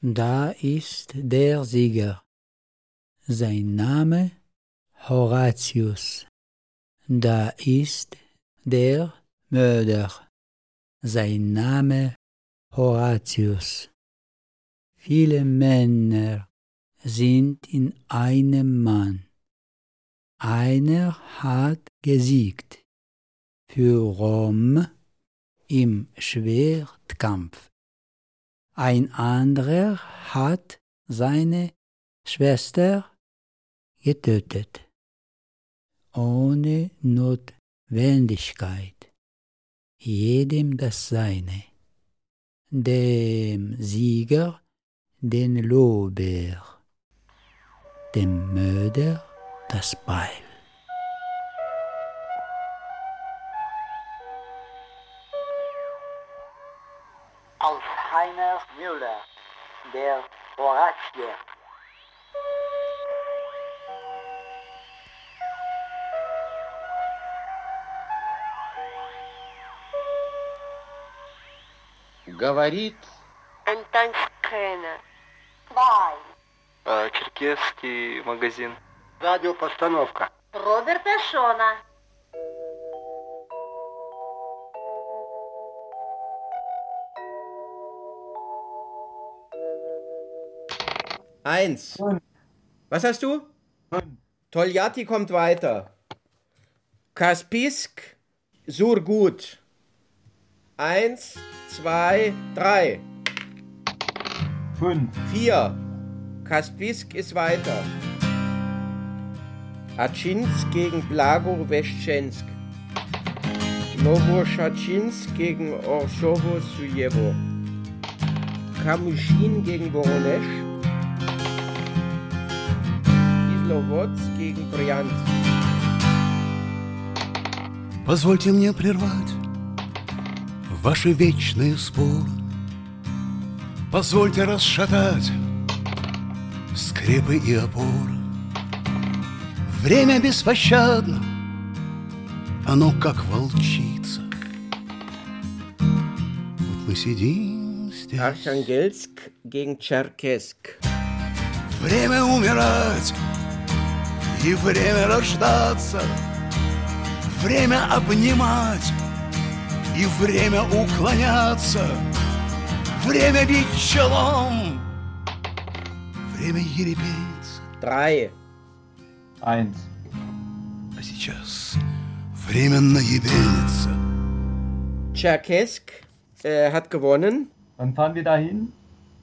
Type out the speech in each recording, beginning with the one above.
Da ist der Sieger. Sein Name Horatius. Da ist der Mörder. Sein Name Horatius. Viele Männer sind in einem Mann. Einer hat gesiegt für Rom im Schwertkampf. Ein anderer hat seine Schwester getötet, ohne Notwendigkeit, jedem das Seine, dem Sieger den Lorbeer, dem Mörder das Beil. бесплатне. Говорит Антон Скрена. Бай. А, магазин. Радиопостановка. Роберта Шона. Eins. Was hast du? Toljatti kommt weiter. Kaspisk, Surgut. Eins, zwei, drei. Fünf. Vier. Kaspisk ist weiter. Achinsk gegen Blagor-Weschensk. Novoschatschinsk gegen Orschowo-Sujewo. Kamuschin gegen Voronesch. Кисловодск gegen Брянск. Позвольте мне прервать ваши вечные споры. Позвольте расшатать скрепы и опоры. Время беспощадно, оно как волчица. Вот мы сидим здесь. Archangelsk gegen Tscherkesk. Время умирать и время рождаться, время обнимать и время уклоняться, время бить челом, время ерепениться. Drei. Eins. А сейчас временно ебениться. Tscherkesk äh, hat gewonnen. Wann fahren wir dahin?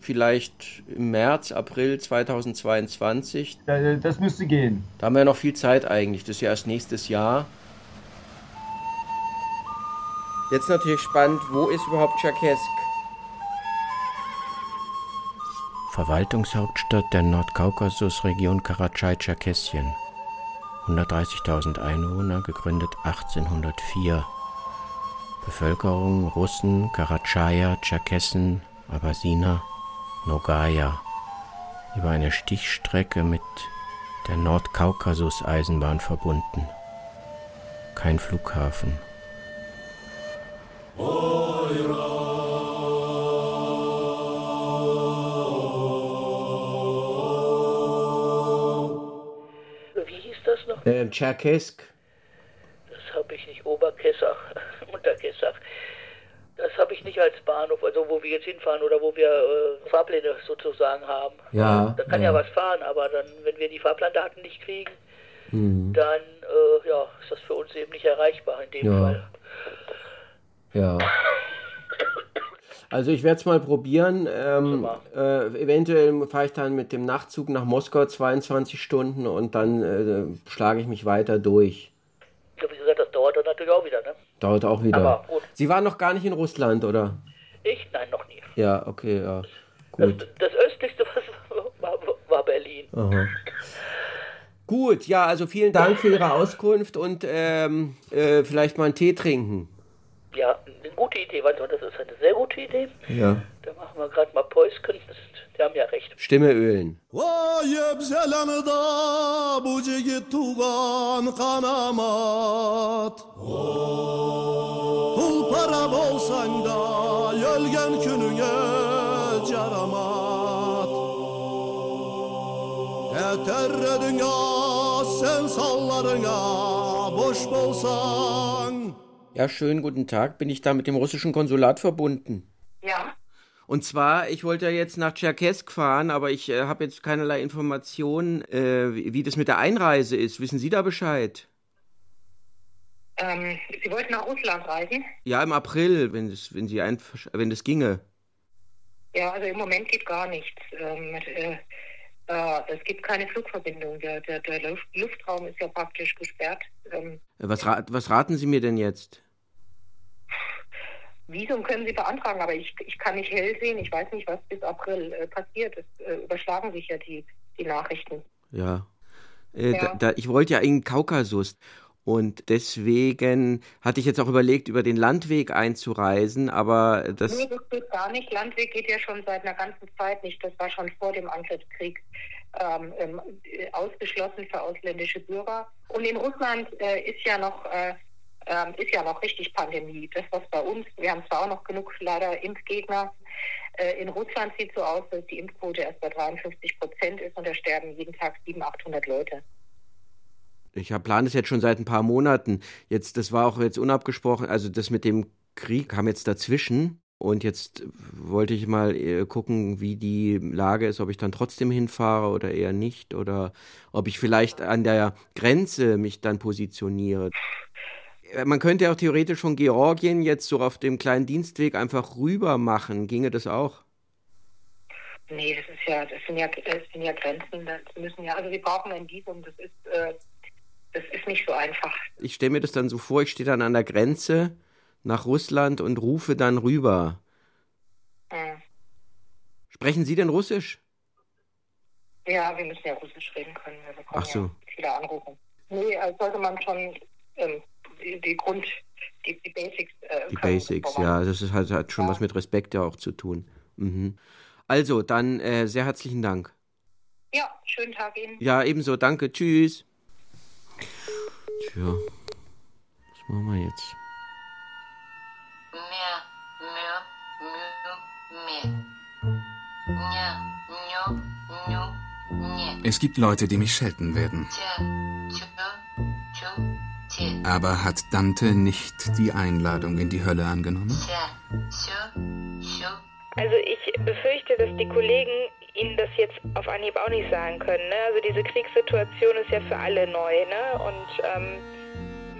Vielleicht im März, April 2022. Da- Das müsste gehen. Da haben wir noch viel Zeit eigentlich. Das ist ja erst nächstes Jahr. Jetzt natürlich spannend, wo ist überhaupt Tscherkesk? Verwaltungshauptstadt der Nordkaukasus-Region Karatschai-Tscherkessien. 130.000 Einwohner, gegründet 1804. Bevölkerung Russen, Karatschaier, Tscherkessen, Abbasiner, Nogaya. Über eine Stichstrecke mit der Nordkaukasus-Eisenbahn verbunden. Kein Flughafen. Wie hieß das noch? Äh, Tscherkesk. Das habe ich nicht. Oberkessach, Unterkessach. Das habe ich nicht als Bahnhof, also wo wir jetzt hinfahren oder wo wir äh, Fahrpläne sozusagen haben. Ja, Da kann ja. ja. was fahren, aber dann, wenn wir die Fahrplandaten nicht kriegen, Hm. dann äh, ja, ist das für uns eben nicht erreichbar in dem Ja. Fall. Ja. Also ich werde es mal probieren. Ähm, äh, eventuell fahre ich dann mit dem Nachtzug nach Moskau 22 Stunden und dann äh, schlage ich mich weiter durch. Ja, wie gesagt, das dauert dann natürlich auch wieder, ne? Dauert auch wieder. Aber. Sie waren noch gar nicht in Russland, oder? Ich? Nein, noch nie. Ja, okay, ja. Gut. Das östlichste was war, war Berlin. Aha. Gut, ja, also vielen Dank für Ihre Auskunft und ähm, äh, vielleicht mal einen Tee trinken. Ja, eine gute Idee. Warte mal, das ist eine sehr gute Idee. Ja. Da machen wir gerade mal Päuschen. Das, die haben ja recht. Stimme ölen. Yeter dünya sen sallarına boş bolsan. Ja, schönen guten Tag. Bin ich da mit dem russischen Konsulat verbunden? Und zwar, ich wollte ja jetzt nach Tscherkesk fahren, aber ich äh, habe jetzt keinerlei Informationen, äh, wie, wie das mit der Einreise ist. Wissen Sie da Bescheid? Ähm, Sie wollten nach Russland reisen? Ja, im April, wenn das, wenn Sie einversch- wenn das ginge. Ja, also im Moment geht gar nichts. Ähm, äh, es gibt keine Flugverbindung. Der, der, der Luft, Luftraum ist ja praktisch gesperrt. Ähm, Äh, Was, ra was raten Sie mir denn jetzt? Visum können Sie beantragen, aber ich, ich kann nicht hell sehen. Ich weiß nicht, was bis April äh, passiert. Es äh, überschlagen sich ja die, die Nachrichten. Ja. Äh, Ja. Da, da, ich wollte ja in den Kaukasus. Und deswegen hatte ich jetzt auch überlegt, über den Landweg einzureisen, aber das. Nee, das geht gar nicht. Landweg geht ja schon seit einer ganzen Zeit nicht. Das war schon vor dem Angriffskrieg ähm, ähm, äh, ausgeschlossen für ausländische Bürger. Und in Russland äh, ist ja noch äh, ähm, ist ja noch richtig Pandemie. Das was bei uns, wir haben zwar auch noch genug leider Impfgegner. Äh, in Russland sieht so aus, dass die Impfquote erst bei 53 Prozent ist und da sterben jeden Tag 700, 800 Leute. Ich hab- plane es jetzt schon seit ein paar Monaten. Jetzt, das war auch jetzt unabgesprochen. Also das mit dem Krieg kam jetzt dazwischen. Und jetzt wollte ich mal äh, gucken, wie die Lage ist, ob ich dann trotzdem hinfahre oder eher nicht. Oder ob ich vielleicht an der Grenze mich dann positioniere. Äh, Man könnte auch theoretisch von Georgien jetzt so auf dem kleinen Dienstweg einfach rüber machen. Ginge das auch? Nee, das ist ja, das sind ja, das sind ja Grenzen. Das müssen ja, also wir brauchen ein Visum. Das ist, äh, das ist nicht so einfach. Ich stelle mir das dann so vor, ich stehe dann an der Grenze nach Russland und rufe dann rüber. Hm. Sprechen Sie denn Russisch? Ja, wir müssen ja Russisch reden können. Wir bekommen Ach so. ja viele Anrufe. Nee, also sollte man schon ähm, die, Grund, die, die Basics. Äh, Die Basics, ja, das ist, hat, hat schon was mit Respekt ja auch zu tun. Mhm. Also, dann äh, sehr herzlichen Dank. Ja, schönen Tag Ihnen. Ja, ebenso, danke, tschüss. Tja, was machen wir jetzt? Es gibt Leute, die mich schelten werden. Aber hat Dante nicht die Einladung in die Hölle angenommen? Also ich befürchte, dass die Kollegen Ihnen das jetzt auf Anhieb auch nicht sagen können. Ne? Also diese Kriegssituation ist ja für alle neu. Ne? Und ähm,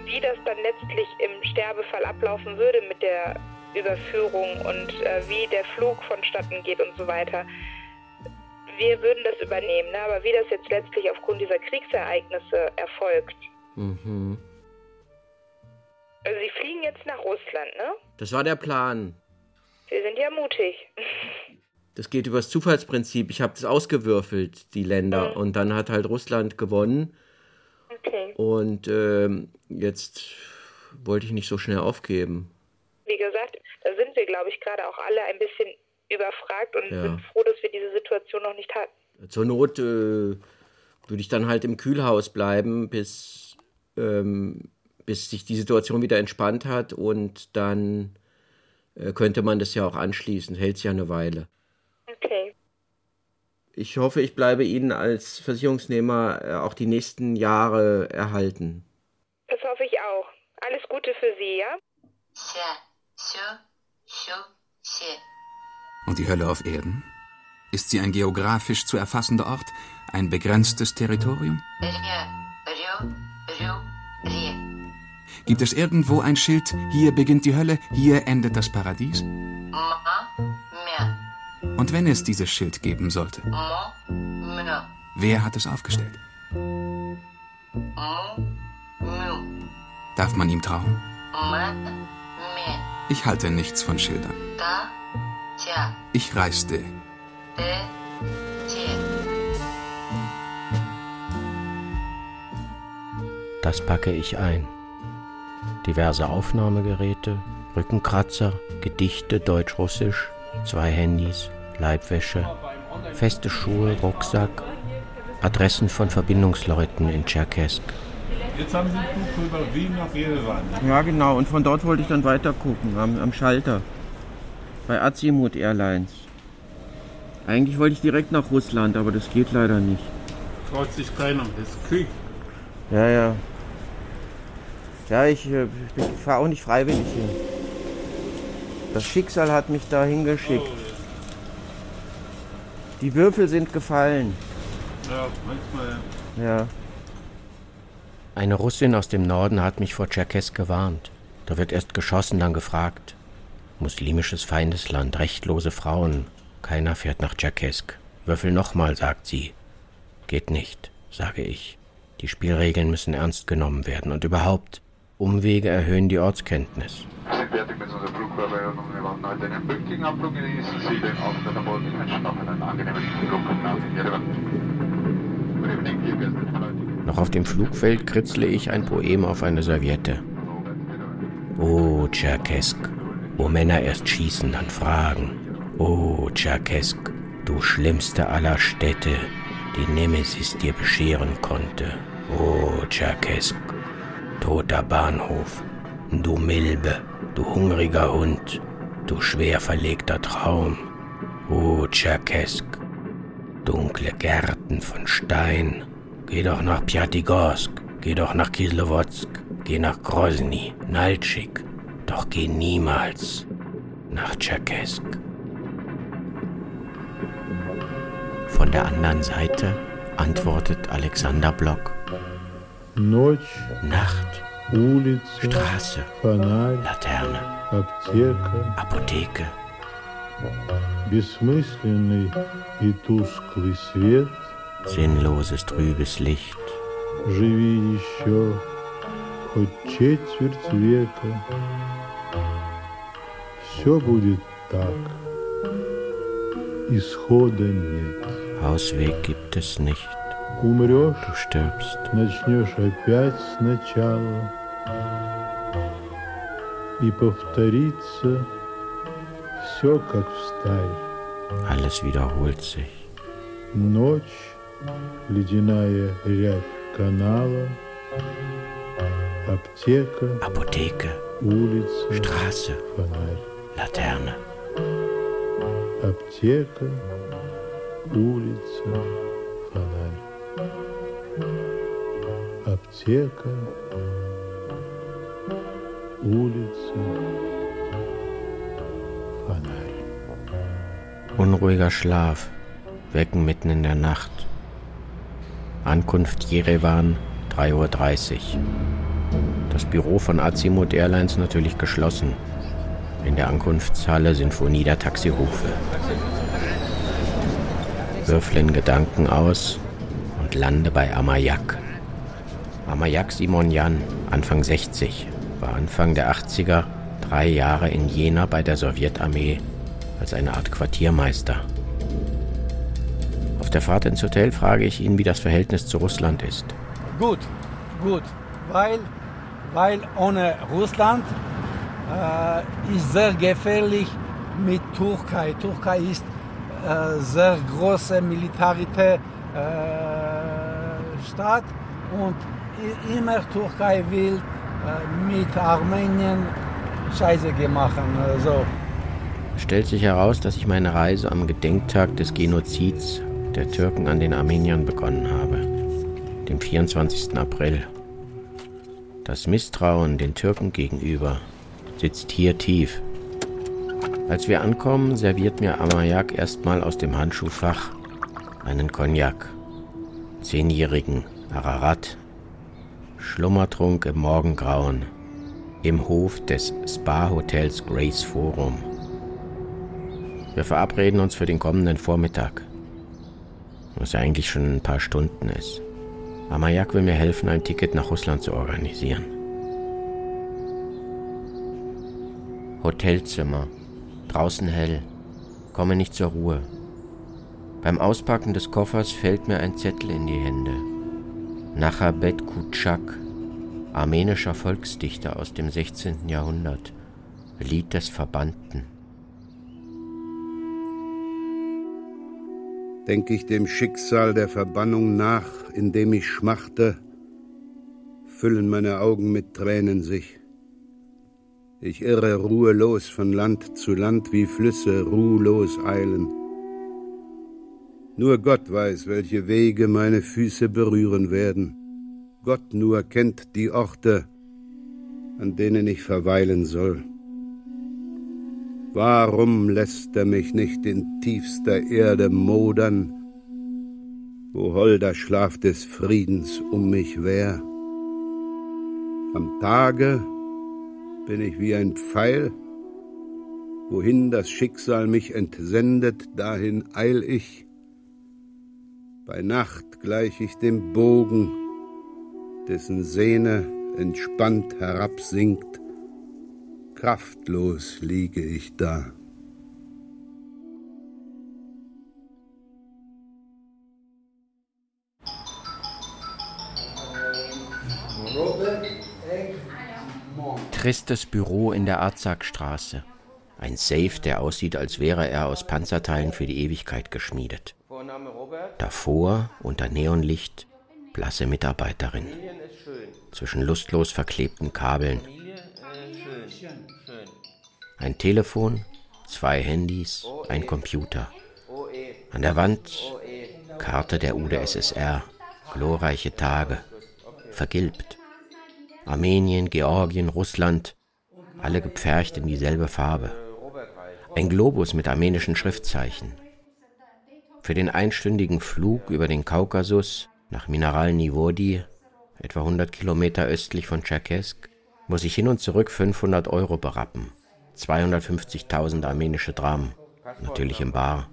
wie das dann letztlich im Sterbefall ablaufen würde mit der Überführung und äh, wie der Flug vonstatten geht und so weiter. Wir würden das übernehmen, ne? aber wie das jetzt letztlich aufgrund dieser Kriegsereignisse erfolgt. Mhm. Also Sie fliegen jetzt nach Russland, ne? Das war der Plan. Sie sind ja mutig. Das geht übers Zufallsprinzip. Ich habe das ausgewürfelt, die Länder. Mhm. Und dann hat halt Russland gewonnen. Okay. Und ähm, jetzt wollte ich nicht so schnell aufgeben. Wie gesagt, da sind wir, glaube ich, gerade auch alle ein bisschen überfragt und Ja. sind froh, dass wir diese Situation noch nicht hatten. Zur Not äh, würde ich dann halt im Kühlhaus bleiben, bis, ähm, bis sich die Situation wieder entspannt hat und dann äh, könnte man das ja auch anschließen. Hält ja eine Weile. Okay. Ich hoffe, ich bleibe Ihnen als Versicherungsnehmer äh, auch die nächsten Jahre erhalten. Das hoffe ich auch. Alles Gute für Sie, ja? Und die Hölle auf Erden? Ist sie ein geografisch zu erfassender Ort? Ein begrenztes Territorium? Gibt es irgendwo ein Schild, hier beginnt die Hölle, hier endet das Paradies? Und wenn es dieses Schild geben sollte, wer hat es aufgestellt? Darf man ihm trauen? Ich halte nichts von Schildern. Ich reiste. Das packe ich ein. Diverse Aufnahmegeräte, Rückenkratzer, Gedichte deutsch-russisch, zwei Handys, Leibwäsche, feste Schuhe, Rucksack, Adressen von Verbindungsleuten in Tscherkesk. Jetzt haben Sie einen Flug über Wien nach Jerewan. Ja, genau. Und von dort wollte ich dann weiter gucken, am, am Schalter. Bei Azimut Airlines. Eigentlich wollte ich direkt nach Russland, aber das geht leider nicht. traut sich keiner. Das ist Krieg. Ja, ja. Ja, ich, äh, ich fahre auch nicht freiwillig hin. Das Schicksal hat mich da hingeschickt. Die Würfel sind gefallen. Ja, manchmal. Ja. Eine Russin aus dem Norden hat mich vor Tscherkesk gewarnt. Da wird erst geschossen, dann gefragt. Muslimisches Feindesland, rechtlose Frauen. Keiner fährt nach Tscherkesk. Würfel nochmal, sagt sie. Geht nicht, sage ich. Die Spielregeln müssen ernst genommen werden und überhaupt, Umwege erhöhen die Ortskenntnis. Wir sind fertig mit unserer Flugvorbereitung. Wir machen heute einen pünktlichen Abflug. Genießen Sie den Auftritt an Bord. Ich wünsche noch einen angenehmen Flug nach Jerewan. Noch auf dem Flugfeld kritzle ich ein Poem auf eine Serviette. O Tscherkesk, wo Männer erst schießen, dann fragen. O Tscherkesk, du schlimmste aller Städte, die Nemesis dir bescheren konnte. O Tscherkesk, toter Bahnhof, du Milbe, du hungriger Hund, du schwer verlegter Traum. O Tscherkesk, dunkle Gärten von Stein, geh doch nach Pjatigorsk, geh doch nach Kislowodsk, geh nach Grozny, Naltschik, doch geh niemals nach Tscherkesk. Von der anderen Seite antwortet Alexander Block. Ночь, Nacht, улица, Straße, фонарь, Laterne, аптека, Apotheke, бессмысленный и тусклый свет. sinnloses trübes Licht. Живи еще хоть четверть века. Все будет так. Исхода нет. Ausweg gibt es nicht. Умрешь, начнешь опять сначала. И повторится все как в стае. Alles wiederholt sich. Ночь, ледяная рябь канала, аптека, Apotheke, улица, Straße, фонарь. Laterne, Аптека, улица, фонарь. Аптека, улица, фонарь. unruhiger Schlaf, Wecken mitten in der Nacht. Ankunft Jerewan, 3.30 Uhr. Das Büro von Azimut Airlines natürlich geschlossen. In der Ankunftshalle Sinfonie der Taxirufe. Würfel in Gedanken aus und lande bei Amayak. Amayak Simonjan, Anfang 60, war Anfang der 80er drei Jahre in Jena bei der Sowjetarmee als eine Art Quartiermeister. Auf der Fahrt ins Hotel frage ich ihn, wie das Verhältnis zu Russland ist. Gut, gut, weil, weil ohne Russland äh, ist sehr gefährlich mit Türkei. Türkei ist äh, sehr große militärische äh, Stadt und immer Türkei will äh, mit Armenien Scheiße gemacht. Äh, so. Es stellt sich heraus, dass ich meine Reise am Gedenktag des Genozids der Türken an den Armeniern begonnen habe, dem 24. April. Das Misstrauen den Türken gegenüber sitzt hier tief. Als wir ankommen, serviert mir Amayak erstmal aus dem Handschuhfach einen Cognac. Zehnjährigen Ararat. Schlummertrunk im Morgengrauen. Im Hof des Spa-Hotels Grace Forum. Wir verabreden uns für den kommenden Vormittag. Was ja eigentlich schon ein paar Stunden ist. Amayak will mir helfen, ein Ticket nach Russland zu organisieren. Hotelzimmer. Draußen hell. Komme nicht zur Ruhe. Beim Auspacken des Koffers fällt mir ein Zettel in die Hände. Nachabet Kutschak, armenischer Volksdichter aus dem 16. Jahrhundert. Lied des Verbannten. denk ich dem Schicksal der Verbannung nach, in dem ich schmachte, füllen meine Augen mit Tränen sich. Ich irre ruhelos von Land zu Land, wie Flüsse ruhelos eilen. Nur Gott weiß, welche Wege meine Füße berühren werden. Gott nur kennt die Orte, an denen ich verweilen soll. Warum lässt er mich nicht in tiefster Erde modern, wo holder Schlaf des Friedens um mich wär? Am Tage bin ich wie ein Pfeil, wohin das Schicksal mich entsendet, dahin eil ich. Bei Nacht gleich ich dem Bogen, dessen Sehne entspannt herabsinkt, kraftlos liege ich da. Tristes Büro in der Arzakstraße. Ein Safe, der aussieht, als wäre er aus Panzerteilen für die Ewigkeit geschmiedet. Davor, unter Neonlicht, blasse Mitarbeiterin. Zwischen lustlos verklebten Kabeln. Ein Telefon, zwei Handys, ein Computer. An der Wand Karte der UdSSR, glorreiche Tage, vergilbt. Armenien, Georgien, Russland, alle gepfercht in dieselbe Farbe. Ein Globus mit armenischen Schriftzeichen. Für den einstündigen Flug über den Kaukasus nach Mineralnivodi, etwa 100 Kilometer östlich von Tscherkesk, muss ich hin und zurück 500 Euro berappen. 250.000 armenische Dram, natürlich im Bar.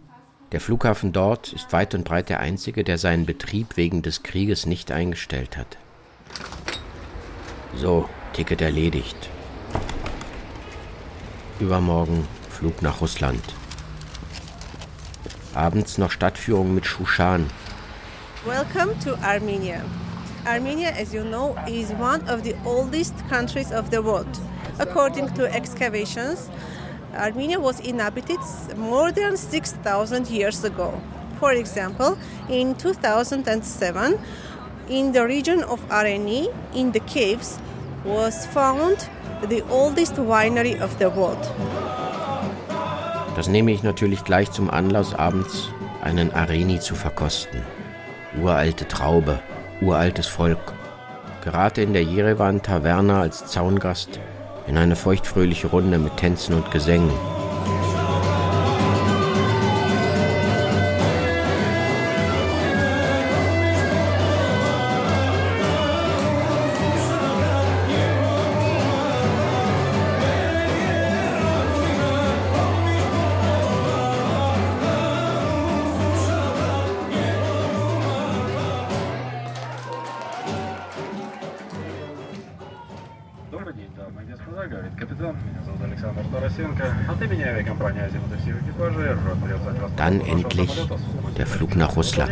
Der Flughafen dort ist weit und breit der einzige, der seinen Betrieb wegen des Krieges nicht eingestellt hat. So, Ticket erledigt. Übermorgen Flug nach Russland. Abends noch Stadtführung mit Shushan. Welcome to Armenia. Armenia, as you know, is one of the oldest countries of the world. According to excavations, Armenia was inhabited more than 6,000 years ago. For example, in 2007, in the region of Areni, in the caves, was found the oldest winery of the world. Das nehme ich natürlich gleich zum Anlass, abends einen Areni zu verkosten. Uralte Traube, uraltes Volk. Gerate in der Jerewan Taverne als Zaungast in eine feuchtfröhliche Runde mit Tänzen und Gesängen. der Flug nach Russland.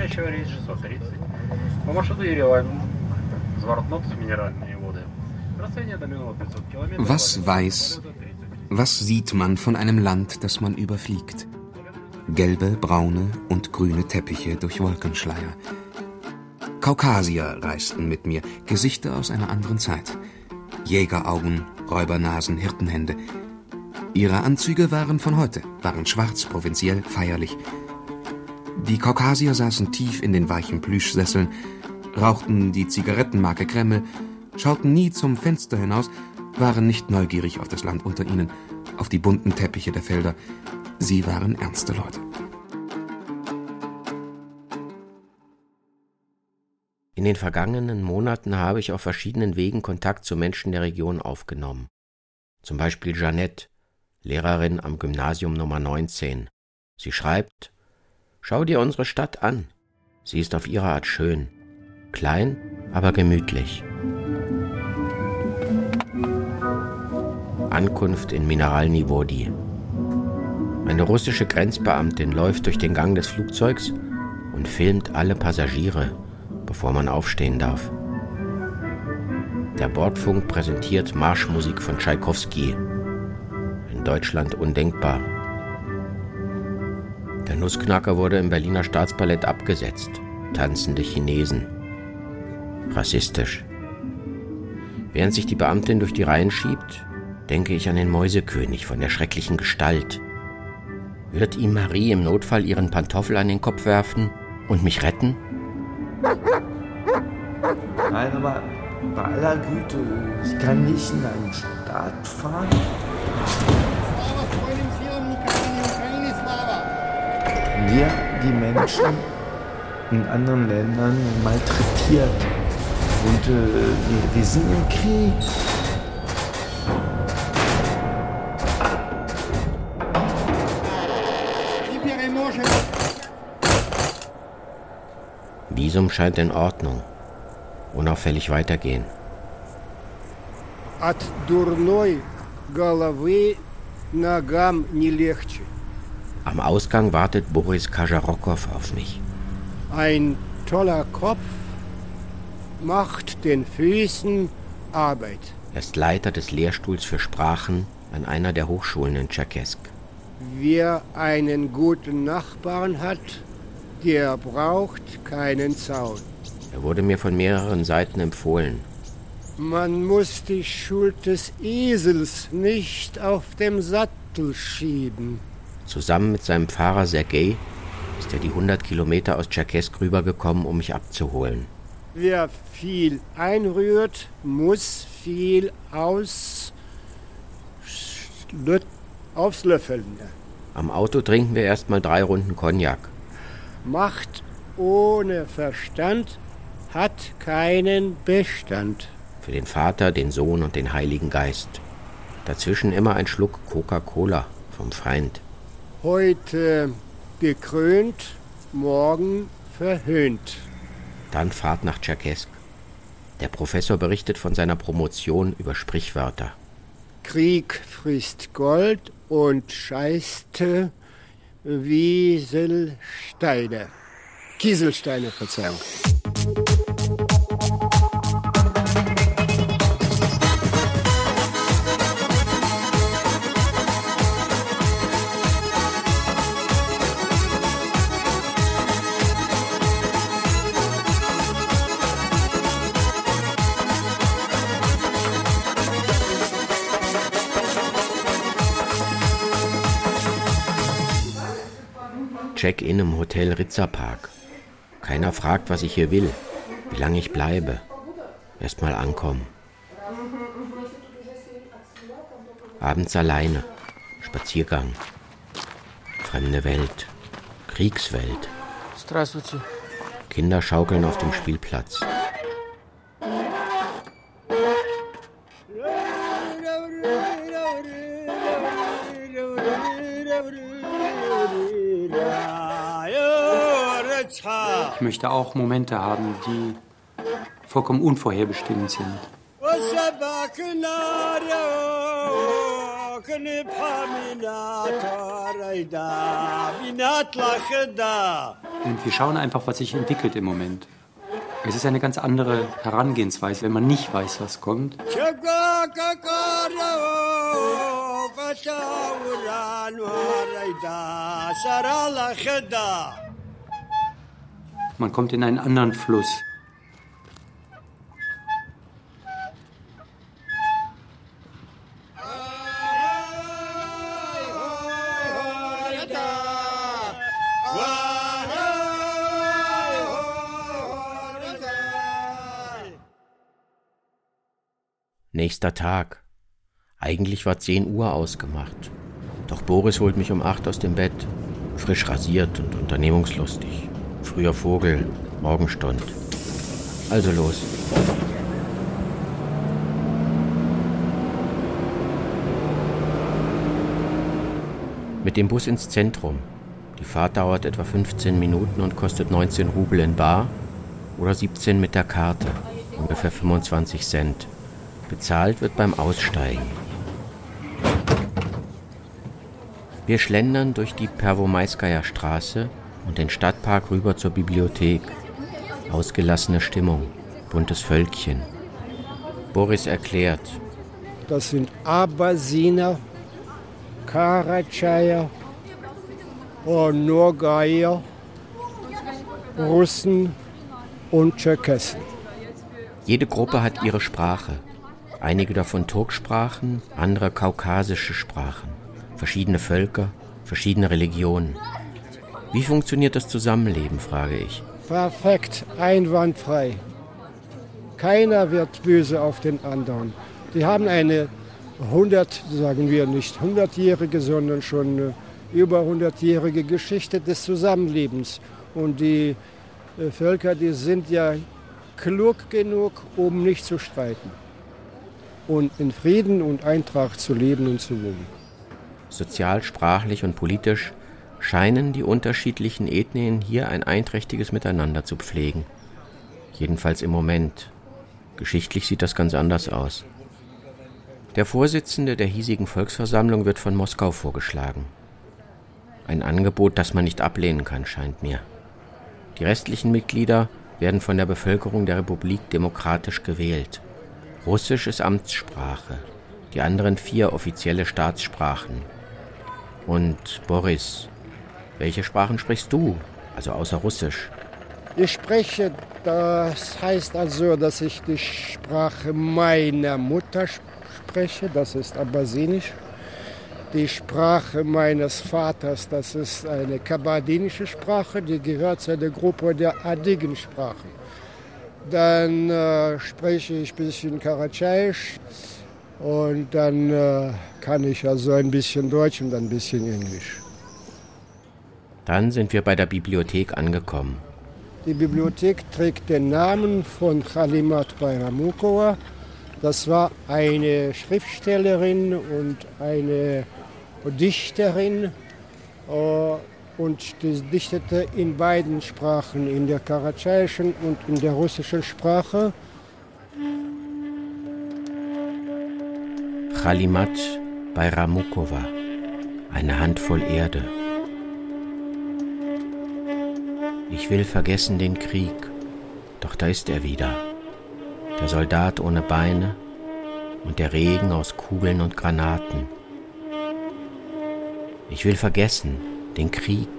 Was weiß, was sieht man von einem Land, das man überfliegt? Gelbe, braune und grüne Teppiche durch Wolkenschleier. Kaukasier reisten mit mir, Gesichter aus einer anderen Zeit. Jägeraugen, Räubernasen, Hirtenhände. Ihre Anzüge waren von heute, waren schwarz, provinziell, feierlich. Die Kaukasier saßen tief in den weichen Plüschsesseln, rauchten die Zigarettenmarke Kreml, schauten nie zum Fenster hinaus, waren nicht neugierig auf das Land unter ihnen, auf die bunten Teppiche der Felder. Sie waren ernste Leute. In den vergangenen Monaten habe ich auf verschiedenen Wegen Kontakt zu Menschen der Region aufgenommen. Zum Beispiel Jeannette, Lehrerin am Gymnasium Nummer 19. Sie schreibt, Schau dir unsere Stadt an. Sie ist auf ihre Art schön. Klein, aber gemütlich. Ankunft in Mineralnivodi. Eine russische Grenzbeamtin läuft durch den Gang des Flugzeugs und filmt alle Passagiere, bevor man aufstehen darf. Der Bordfunk präsentiert Marschmusik von Tschaikowski. In Deutschland undenkbar. Der Nussknacker wurde im Berliner Staatsballett abgesetzt. Tanzende Chinesen. Rassistisch. Während sich die Beamtin durch die Reihen schiebt, denke ich an den Mäusekönig von der schrecklichen Gestalt. Wird ihm Marie im Notfall ihren Pantoffel an den Kopf werfen Und mich retten? Nein, aber bei aller Güte, ich kann nicht in einen Staat fahren. Wir, die Menschen in anderen Ländern, malträtiert. Und äh, wir, wir sind im Krieg. Visum scheint in Ordnung. Unauffällig weitergehen. От дурной головы ногам не легче. Am Ausgang wartet Boris Kajarokow auf mich. Ein toller Kopf macht den Füßen Arbeit. Er ist Leiter des Lehrstuhls für Sprachen an einer der Hochschulen in Tscherkesk. Wer einen guten Nachbarn hat, der braucht keinen Zaun. Er wurde mir von mehreren Seiten empfohlen. Man muss die Schuld des Esels nicht auf dem Sattel schieben. Zusammen mit seinem Fahrer Sergei ist er die 100 Kilometer aus Tscherkesk rübergekommen, um mich abzuholen. Wer viel einrührt, muss viel aus auslöffeln. Am Auto trinken wir erstmal drei Runden Cognac. Macht ohne Verstand hat keinen Bestand. Für den Vater, den Sohn und den Heiligen Geist. Dazwischen immer ein Schluck Coca-Cola vom Feind. Heute gekrönt, morgen verhöhnt. Dann Fahrt nach Tscherkesk. Der Professor berichtet von seiner Promotion über Sprichwörter. Krieg frisst Gold und scheißte Wieselsteine. Kieselsteine, Verzeihung. Check-in im Hotel Ritzerpark. Keiner fragt, was ich hier will, wie lange ich bleibe. Erstmal ankommen. Abends alleine. Spaziergang. Fremde Welt. Kriegswelt. Kinder schaukeln auf dem Spielplatz. Ich möchte auch Momente haben, die vollkommen unvorherbestimmt sind. Und wir schauen einfach, was sich entwickelt im Moment. Es ist eine ganz andere Herangehensweise, wenn man nicht weiß, was kommt. Man kommt in einen anderen Fluss. Nächster Tag. Eigentlich war 10 Uhr ausgemacht. Doch Boris holt mich um 8 aus dem Bett, frisch rasiert und unternehmungslustig. Früher Vogel, Morgenstund. Also los. Mit dem Bus ins Zentrum. Die Fahrt dauert etwa 15 Minuten und kostet 19 Rubel in Bar oder 17 mit der Karte, ungefähr 25 Cent. Bezahlt wird beim Aussteigen. Wir schlendern durch die Perwomaiskaya Straße und den Stadtpark rüber zur Bibliothek. Ausgelassene Stimmung, buntes Völkchen. Boris erklärt. Das sind Abasiner, Karatscheier, Nogaier, Russen und Tscherkessen. Jede Gruppe hat ihre Sprache. Einige davon Turksprachen, andere kaukasische Sprachen. Verschiedene Völker, verschiedene Religionen. Wie funktioniert das Zusammenleben, frage ich. Perfekt, einwandfrei. Keiner wird böse auf den anderen. Die haben eine 100, sagen wir nicht 100-jährige, sondern schon über 100-jährige Geschichte des Zusammenlebens. Und die äh, Völker, die sind ja klug genug, um nicht zu streiten und in Frieden und Eintracht zu leben und zu wohnen. Sozial, sprachlich und politisch scheinen die unterschiedlichen Ethnien hier ein einträchtiges Miteinander zu pflegen. Jedenfalls im Moment. Geschichtlich sieht das ganz anders aus. Der Vorsitzende der hiesigen Volksversammlung wird von Moskau vorgeschlagen. Ein Angebot, das man nicht ablehnen kann, scheint mir. Die restlichen Mitglieder werden von der Bevölkerung der Republik demokratisch gewählt. Russisch ist Amtssprache, die anderen vier offizielle Staatssprachen. Und Boris, welche Sprachen sprichst du, also außer Russisch? Ich spreche, das heißt also, dass ich die Sprache meiner Mutter spreche, das ist Abasinisch. Die Sprache meines Vaters, das ist eine kabardinische Sprache, die gehört zu der Gruppe der Adigen-Sprachen. Dann äh, spreche ich ein bisschen Karatschaisch und dann äh, kann ich also ein bisschen Deutsch und ein bisschen Englisch. Dann sind wir bei der Bibliothek angekommen. Die Bibliothek trägt den Namen von Halimat Bayramukova. Das war eine Schriftstellerin und eine Dichterin. Äh, und die dichtete in beiden Sprachen, in der karatschaiischen und in der russischen Sprache. Chalimat Bayramukova, eine Handvoll Erde. Ich will vergessen den Krieg, doch da ist er wieder. Der Soldat ohne Beine und der Regen aus Kugeln und Granaten. Ich will vergessen, den Krieg.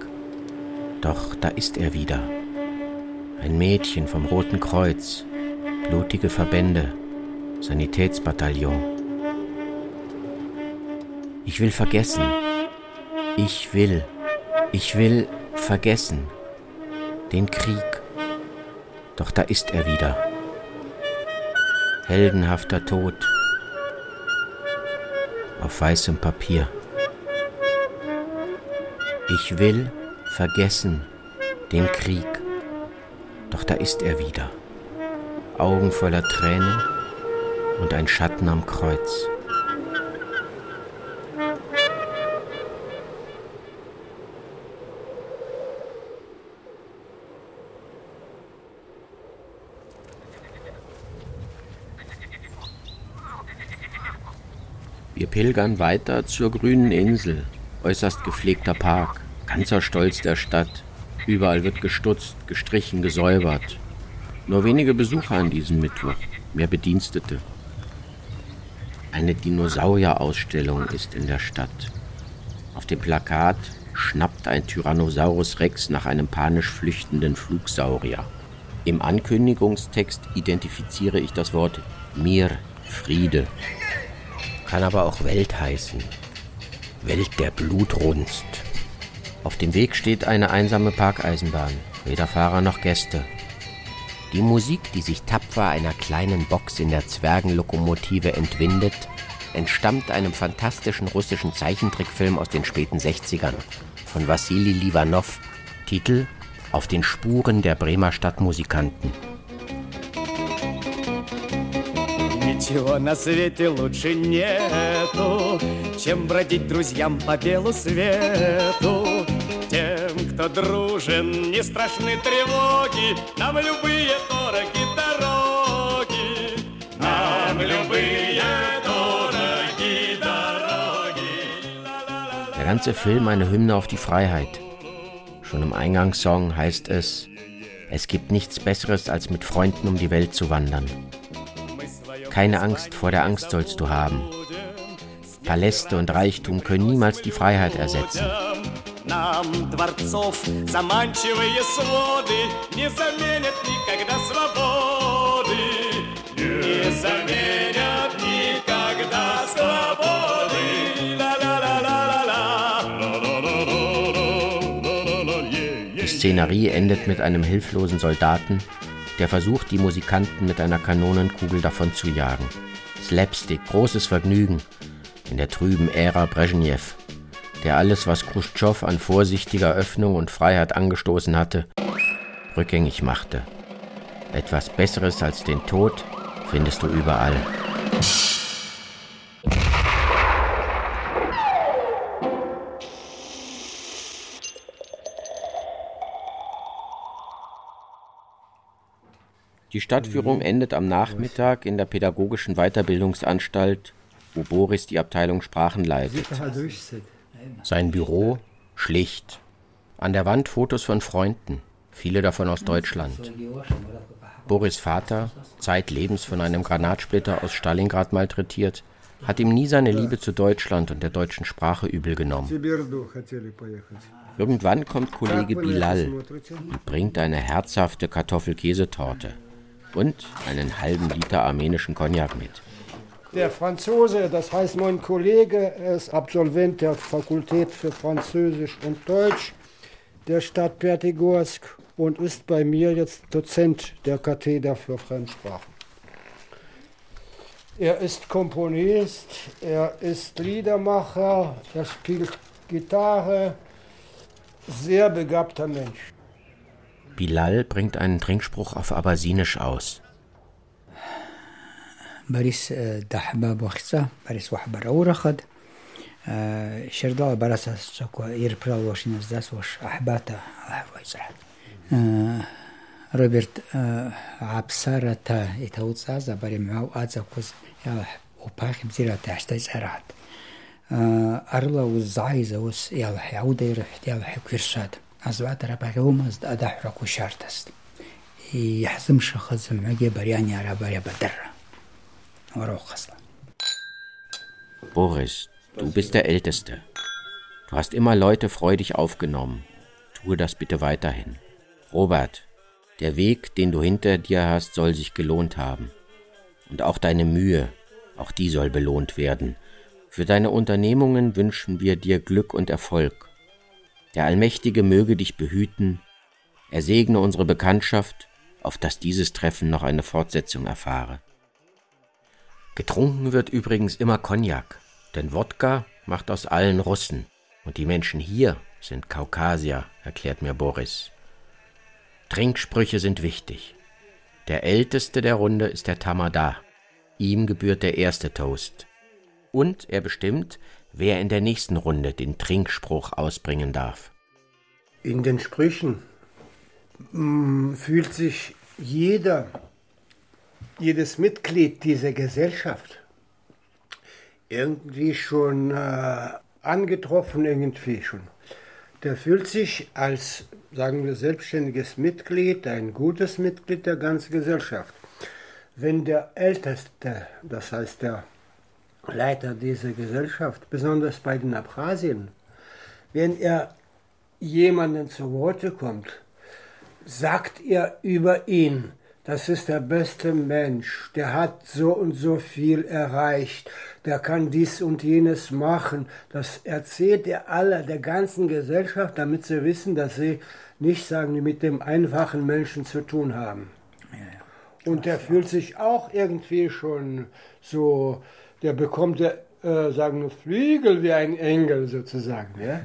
Doch da ist er wieder. Ein Mädchen vom Roten Kreuz, blutige Verbände, Sanitätsbataillon. Ich will vergessen. Ich will. Ich will vergessen. Den Krieg. Doch da ist er wieder. Heldenhafter Tod. Auf weißem Papier. Ich will vergessen den Krieg. Doch da ist er wieder. Augen voller Tränen und ein Schatten am Kreuz. Wir pilgern weiter zur grünen Insel, äußerst gepflegter Park, ganzer Stolz der Stadt. Überall wird gestutzt, gestrichen, gesäubert. Nur wenige Besucher an diesem Mittwoch, mehr Bedienstete. Eine Dinosaurierausstellung ist in der Stadt. Auf dem Plakat schnappt ein Tyrannosaurus Rex nach einem panisch flüchtenden Flugsaurier. Im Ankündigungstext identifiziere ich das Wort Mir, Friede. Kann aber auch Welt heißen. Welt der Blutrunst. Auf dem Weg steht eine einsame Parkeisenbahn, weder Fahrer noch Gäste. Die Musik, die sich tapfer einer kleinen Box in der Zwergenlokomotive entwindet, entstammt einem fantastischen russischen Zeichentrickfilm aus den späten 60ern von Wassili Livanov. Titel Auf den Spuren der Bremer Stadtmusikanten. Ничего на свете лучше нету, чем бродить друзьям по белу свету. Тем, кто дружен, не страшны тревоги, нам любые дороги дороги. Нам любые дороги дороги. Der ganze Film eine Hymne auf die Freiheit. Schon im Eingangssong heißt es, es gibt nichts Besseres, als mit Freunden um die Welt zu wandern. Keine Angst vor der Angst sollst du haben. Paläste und Reichtum können niemals die Freiheit ersetzen. Die Szenerie endet mit einem hilflosen Soldaten, der versucht, die Musikanten mit einer Kanonenkugel davon zu jagen. Slapstick, großes Vergnügen in der trüben Ära Brezhnev, der alles, was Khrushchev an vorsichtiger Öffnung und Freiheit angestoßen hatte, rückgängig machte. Etwas Besseres als den Tod findest du überall. Die Stadtführung endet am Nachmittag in der pädagogischen Weiterbildungsanstalt, wo Boris die Abteilung Sprachen leitet. Sein Büro schlicht. An der Wand Fotos von Freunden, viele davon aus Deutschland. Boris Vater, zeitlebens von einem Granatsplitter aus Stalingrad malträtiert, hat ihm nie seine Liebe zu Deutschland und der deutschen Sprache übel genommen. Irgendwann kommt Kollege Bilal und bringt eine herzhafte Kartoffelkäsetorte und einen halben Liter armenischen Cognac mit. Der Franzose, das heißt mein Kollege, ist Absolvent der Fakultät für Französisch und Deutsch der Stadt Pertigorsk und ist bei mir jetzt Dozent der Katheder für Fremdsprachen. Er ist Komponist, er ist Liedermacher, er spielt Gitarre, sehr begabter Mensch. Bilal bringt einen Trinkspruch auf Abasinisch aus. Robert Absarata itautsaz, aber Azakus ja upach im Zirata Arat. Arla uzaiza us ja Audeir ja Kirsad азватара-багъьума здаъдахӏӏвраква щарттӏ, йхӏзымшахыз зымгӏвагьи абариани араъари абадырра. Уараухъасла. Boris, du bist der Älteste. Du hast immer Leute freudig aufgenommen. Tue das bitte weiterhin. Robert, der Weg, den du hinter dir hast, soll sich gelohnt haben. Und auch deine Mühe, auch die soll belohnt werden. Für deine Unternehmungen wünschen wir dir Glück und Erfolg. Der Allmächtige möge dich behüten. Er segne unsere Bekanntschaft, auf dass dieses Treffen noch eine Fortsetzung erfahre. Getrunken wird übrigens immer Cognac, denn Wodka macht aus allen Russen. Und die Menschen hier sind Kaukasier, erklärt mir Boris. Trinksprüche sind wichtig. Der älteste der Runde ist der Tamada. Ihm gebührt der erste Toast. Und er bestimmt, wer in der nächsten Runde den Trinkspruch ausbringen darf. In den Sprüchen mm, fühlt sich jeder, jedes Mitglied dieser Gesellschaft irgendwie schon äh, angetroffen, irgendwie schon. Der fühlt sich als, sagen wir, selbstständiges Mitglied, ein gutes Mitglied der ganzen Gesellschaft. Wenn der Älteste, das heißt der Leiter dieser Gesellschaft, besonders bei den Abchasien, wenn er jemanden zu Worte kommt, sagt er über ihn, das ist der beste Mensch, der hat so und so viel erreicht, der kann dies und jenes machen. Das erzählt er aller, der ganzen Gesellschaft, damit sie wissen, dass sie nicht sagen, mit dem einfachen Menschen zu tun haben. Und der fühlt sich auch irgendwie schon so, der bekommt, äh, sagen wir, Flügel wie ein Engel sozusagen. Ja?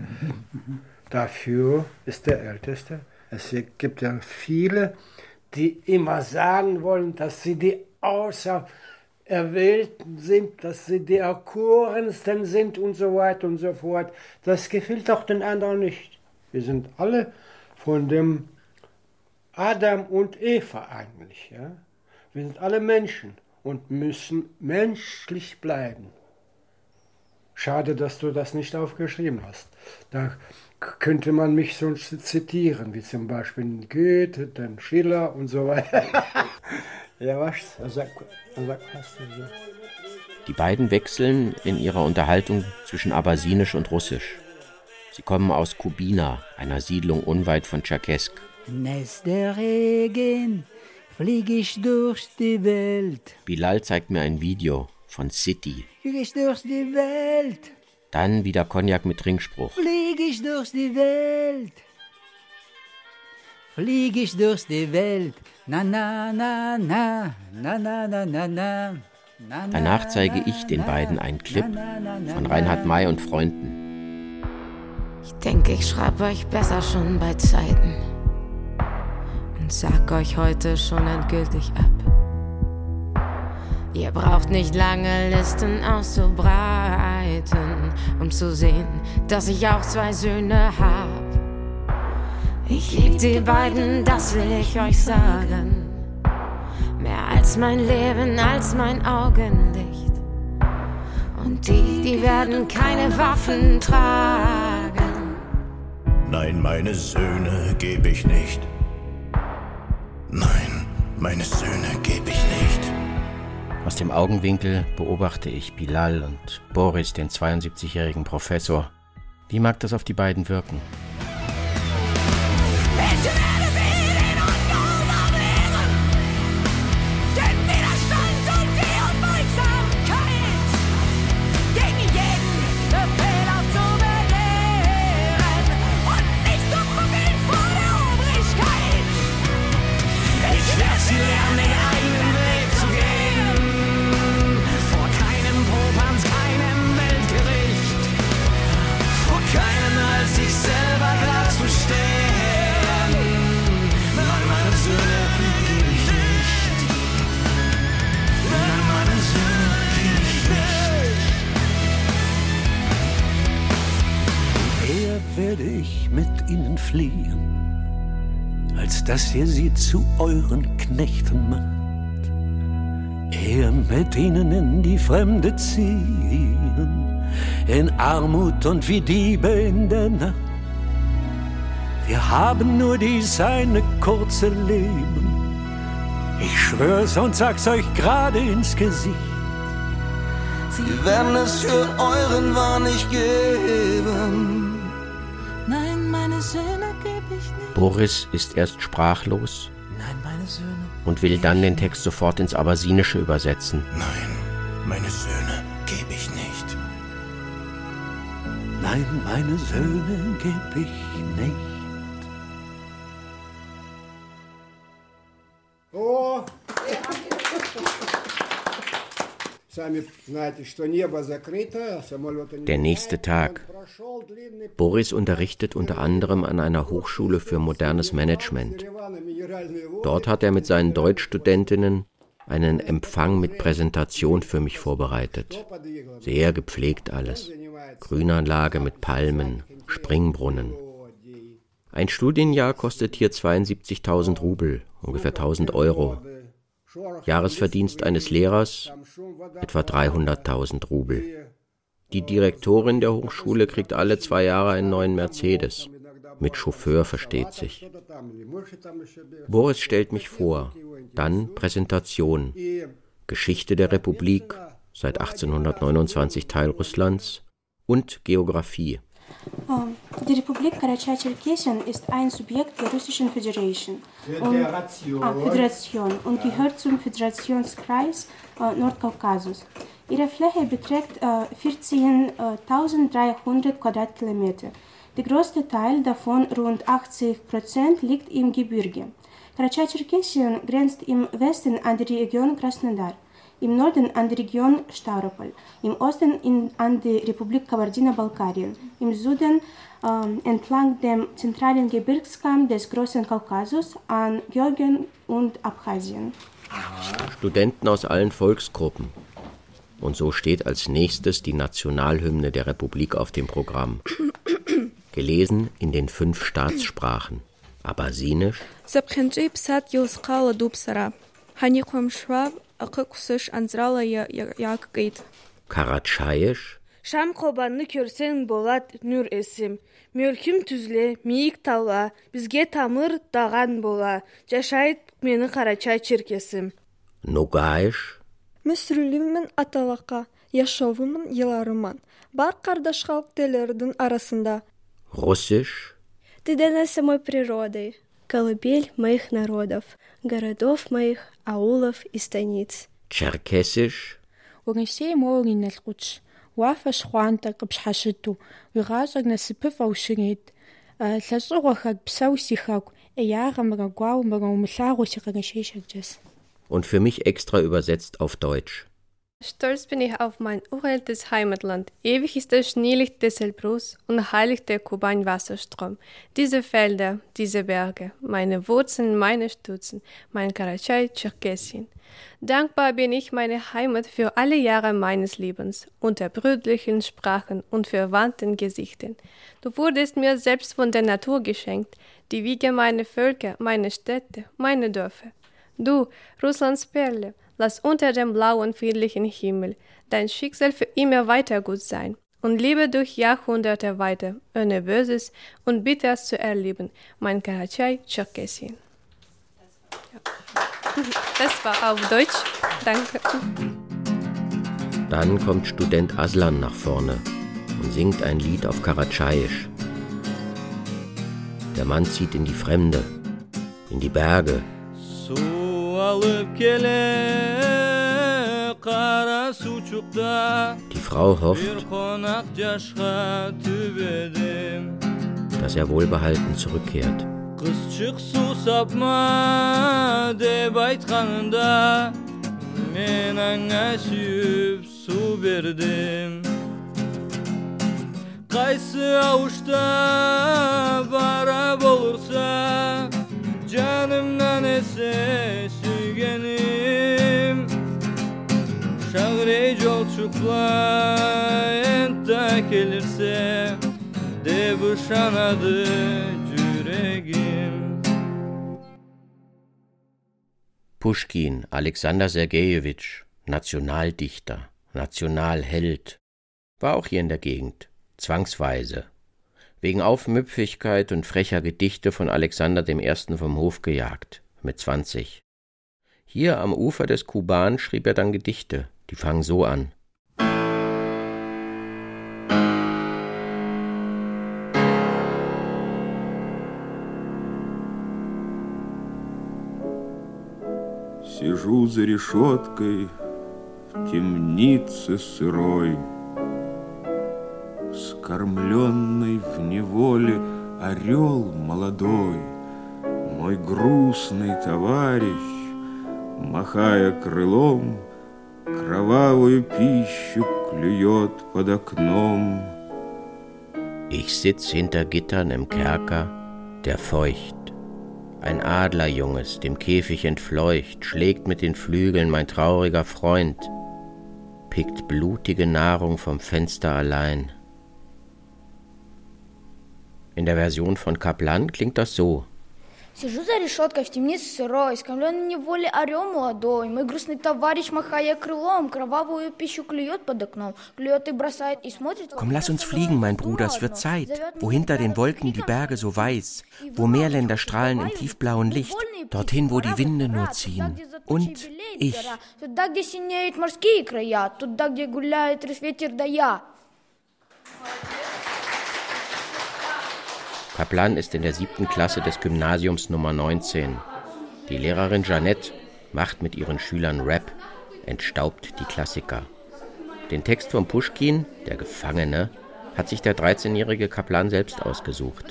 Dafür ist der Älteste. Es gibt ja viele, die immer sagen wollen, dass sie die Außererwählten sind, dass sie die Erkorensten sind und so weiter und so fort. Das gefällt doch den anderen nicht. Wir sind alle von dem Adam und Eva eigentlich. Ja? Wir sind alle Menschen und müssen menschlich bleiben. Schade, dass du das nicht aufgeschrieben hast. Da könnte man mich sonst zitieren, wie zum Beispiel Goethe, dann Schiller und so weiter. ja, was? Die beiden wechseln in ihrer Unterhaltung zwischen Abbasinisch und Russisch. Sie kommen aus Kubina, einer Siedlung unweit von Tscherkesk. Der Regen flieg ich durch die Welt. Bilal zeigt mir ein Video von City. Flieg ich durch die Welt. Dann wieder Cognac mit Trinkspruch. Flieg ich durch die Welt. flieg ich durch die Welt. Na, na, na, na, na, na, na, na, na. Danach zeige ich den beiden einen Clip von Reinhard May und Freunden. Ich denke, ich schreibe euch besser schon bei Zeiten und sag euch heute schon endgültig ab. Ihr braucht nicht lange Listen auszubreiten, um zu sehen, dass ich auch zwei Söhne hab. Ich lieb die beiden, das will ich euch sagen. Mehr als mein Leben, als mein Augenlicht. Und die, die werden keine Waffen tragen. Nein, meine Söhne geb ich nicht. Nein, meine Söhne geb ich nicht. Aus dem Augenwinkel beobachte ich Bilal und Boris, den 72-jährigen Professor. Wie mag das auf die beiden wirken? Den zu euren Knechten macht. Eher mit ihnen in die Fremde ziehen, in Armut und wie Diebe in der Nacht. Wir haben nur dies eine kurze Leben. Ich schwör's und sag's euch gerade ins Gesicht. Sie werden es für euren Wahn nicht geben. Nein, meine Söhne geb ich nicht. Boris ist erst sprachlos Nein, meine Söhne. und will dann den Text sofort ins Abasinische übersetzen. Nein, meine Söhne geb ich nicht. Nein, meine Söhne geb ich nicht. Der nächste Tag. Boris unterrichtet unter anderem an einer Hochschule für modernes Management. Dort hat er mit seinen Deutschstudentinnen einen Empfang mit Präsentation für mich vorbereitet. Sehr gepflegt alles. Grünanlage mit Palmen, Springbrunnen. Ein Studienjahr kostet hier 72.000 Rubel, ungefähr 1000 Euro. Jahresverdienst eines Lehrers etwa 300.000 Rubel. Die Direktorin der Hochschule kriegt alle zwei Jahre einen neuen Mercedes. Mit Chauffeur versteht sich. Boris stellt mich vor, dann Präsentation, Geschichte der Republik, seit 1829 Teil Russlands und Geographie. Ähm, Die Republik Karachay-Cherkessien ist ein Subjekt der Russischen Föderation und, Föderation. ah, Föderation und gehört zum Föderationskreis äh, Nordkaukasus. Ihre Fläche beträgt äh, 14.300 Quadratkilometer. Der größte Teil davon, rund 80 Prozent, liegt im Gebirge. Karachay-Cherkessien grenzt im Westen an die Region Krasnodar, im Norden an die Region Stavropol, im Osten in, an die Republik Kabardino-Balkarien, im Süden ähm, entlang dem zentralen Gebirgskamm des Großen Kaukasus an Georgien und Abchasien. Studenten aus allen Volksgruppen. Und so steht als nächstes die Nationalhymne der Republik auf dem Programm. Gelesen in den fünf Staatssprachen. Abbasinisch. Karatschaisch. шам кылбанды көрсен болат нүр есім. Мөлкім түзле мейік тала, бізге тамыр даған бола. Жашайт мені қарача черкесім. Черкесим нугаиш аталақа, яшовымын еларыман. бар қардаш халктелердин арасында. Русиш ты для мой самой колыбель моих народов городов моих аулов и станиц. Черкесиш Угнсей моогин алгуч Уафаш хуанта къыпщхьэщыту, уи гъащӀэр насыпыфӀэу щымейт. лъэщӏыгъуэхэк, псэу си хэку, ӏеягъэ мыгъэгуауэ мыгъэумылъагъуу си къэгъэщещ джэс. Und für mich extra übersetzt auf Deutsch. Stolz bin ich auf mein uraltes Heimatland. Ewig ist das Schneelicht des Elbrus und heilig der Kuban-Wasserstrom. Diese Felder, diese Berge, meine Wurzeln, meine Stützen, mein Karachay, Tscherkessien. Dankbar bin ich meine Heimat für alle Jahre meines Lebens, unter brüderlichen Sprachen und verwandten Gesichtern. Du wurdest mir selbst von der Natur geschenkt, die Wiege meiner Völker, meine Städte, meine Dörfer. Du, Russlands Perle, lass unter dem blauen, friedlichen Himmel dein Schicksal für immer weiter gut sein und lebe durch Jahrhunderte weiter, ohne Böses und Bitters zu erleben, mein Karachay Tscherkessin. Das war auf Deutsch. Danke. Dann kommt Student Aslan nach vorne und singt ein Lied auf Karatschayisch. Der Mann zieht in die Fremde, in die Berge, die Frau hofft, dass er wohlbehalten zurückkehrt. Kızçık su sapma de baytkanında Men anga süyüp su verdim Kaysı avuçta bara olursa Canımdan ese sügenim Şagre yolçukla enta gelirse De bu şanadı yüreğim Puschkin, Alexander Sergejewitsch, Nationaldichter, Nationalheld, war auch hier in der Gegend, zwangsweise, wegen Aufmüpfigkeit und frecher Gedichte von Alexander I. vom Hof gejagt, mit 20. Hier am Ufer des Kuban schrieb er dann Gedichte, die fangen so an. Сижу за решеткой в темнице сырой, Скормленный в неволе орел молодой, Мой грустный товарищ, махая крылом, Кровавую пищу клюет под окном. Ich sitz hinter Gittern im Kerker, der feucht. Ein Adlerjunges, dem Käfig entfleucht, schlägt mit den Flügeln mein trauriger Freund, pickt blutige Nahrung vom Fenster allein. In der Version von Kaplan klingt das so. Сижу за решеткой в темнице сырой, скормленный в неволе орел молодой. Мой грустный товарищ, махая крылом, кровавую пищу клюет под окном, клюет и бросает и смотрит... Komm, lass uns fliegen, mein Bruder, es wird Zeit, wo hinter den Wolken die Berge so weiß, wo Meerländer strahlen im tiefblauen Licht, dorthin, wo die Winde nur ziehen. Und ich. Туда, где синеют морские края, туда, где гуляет ветер да я. Kaplan ist in der siebten Klasse des Gymnasiums Nummer 19. Die Lehrerin Jeannette macht mit ihren Schülern Rap, entstaubt die Klassiker. Den Text von Puschkin, der Gefangene, hat sich der 13-jährige Kaplan selbst ausgesucht.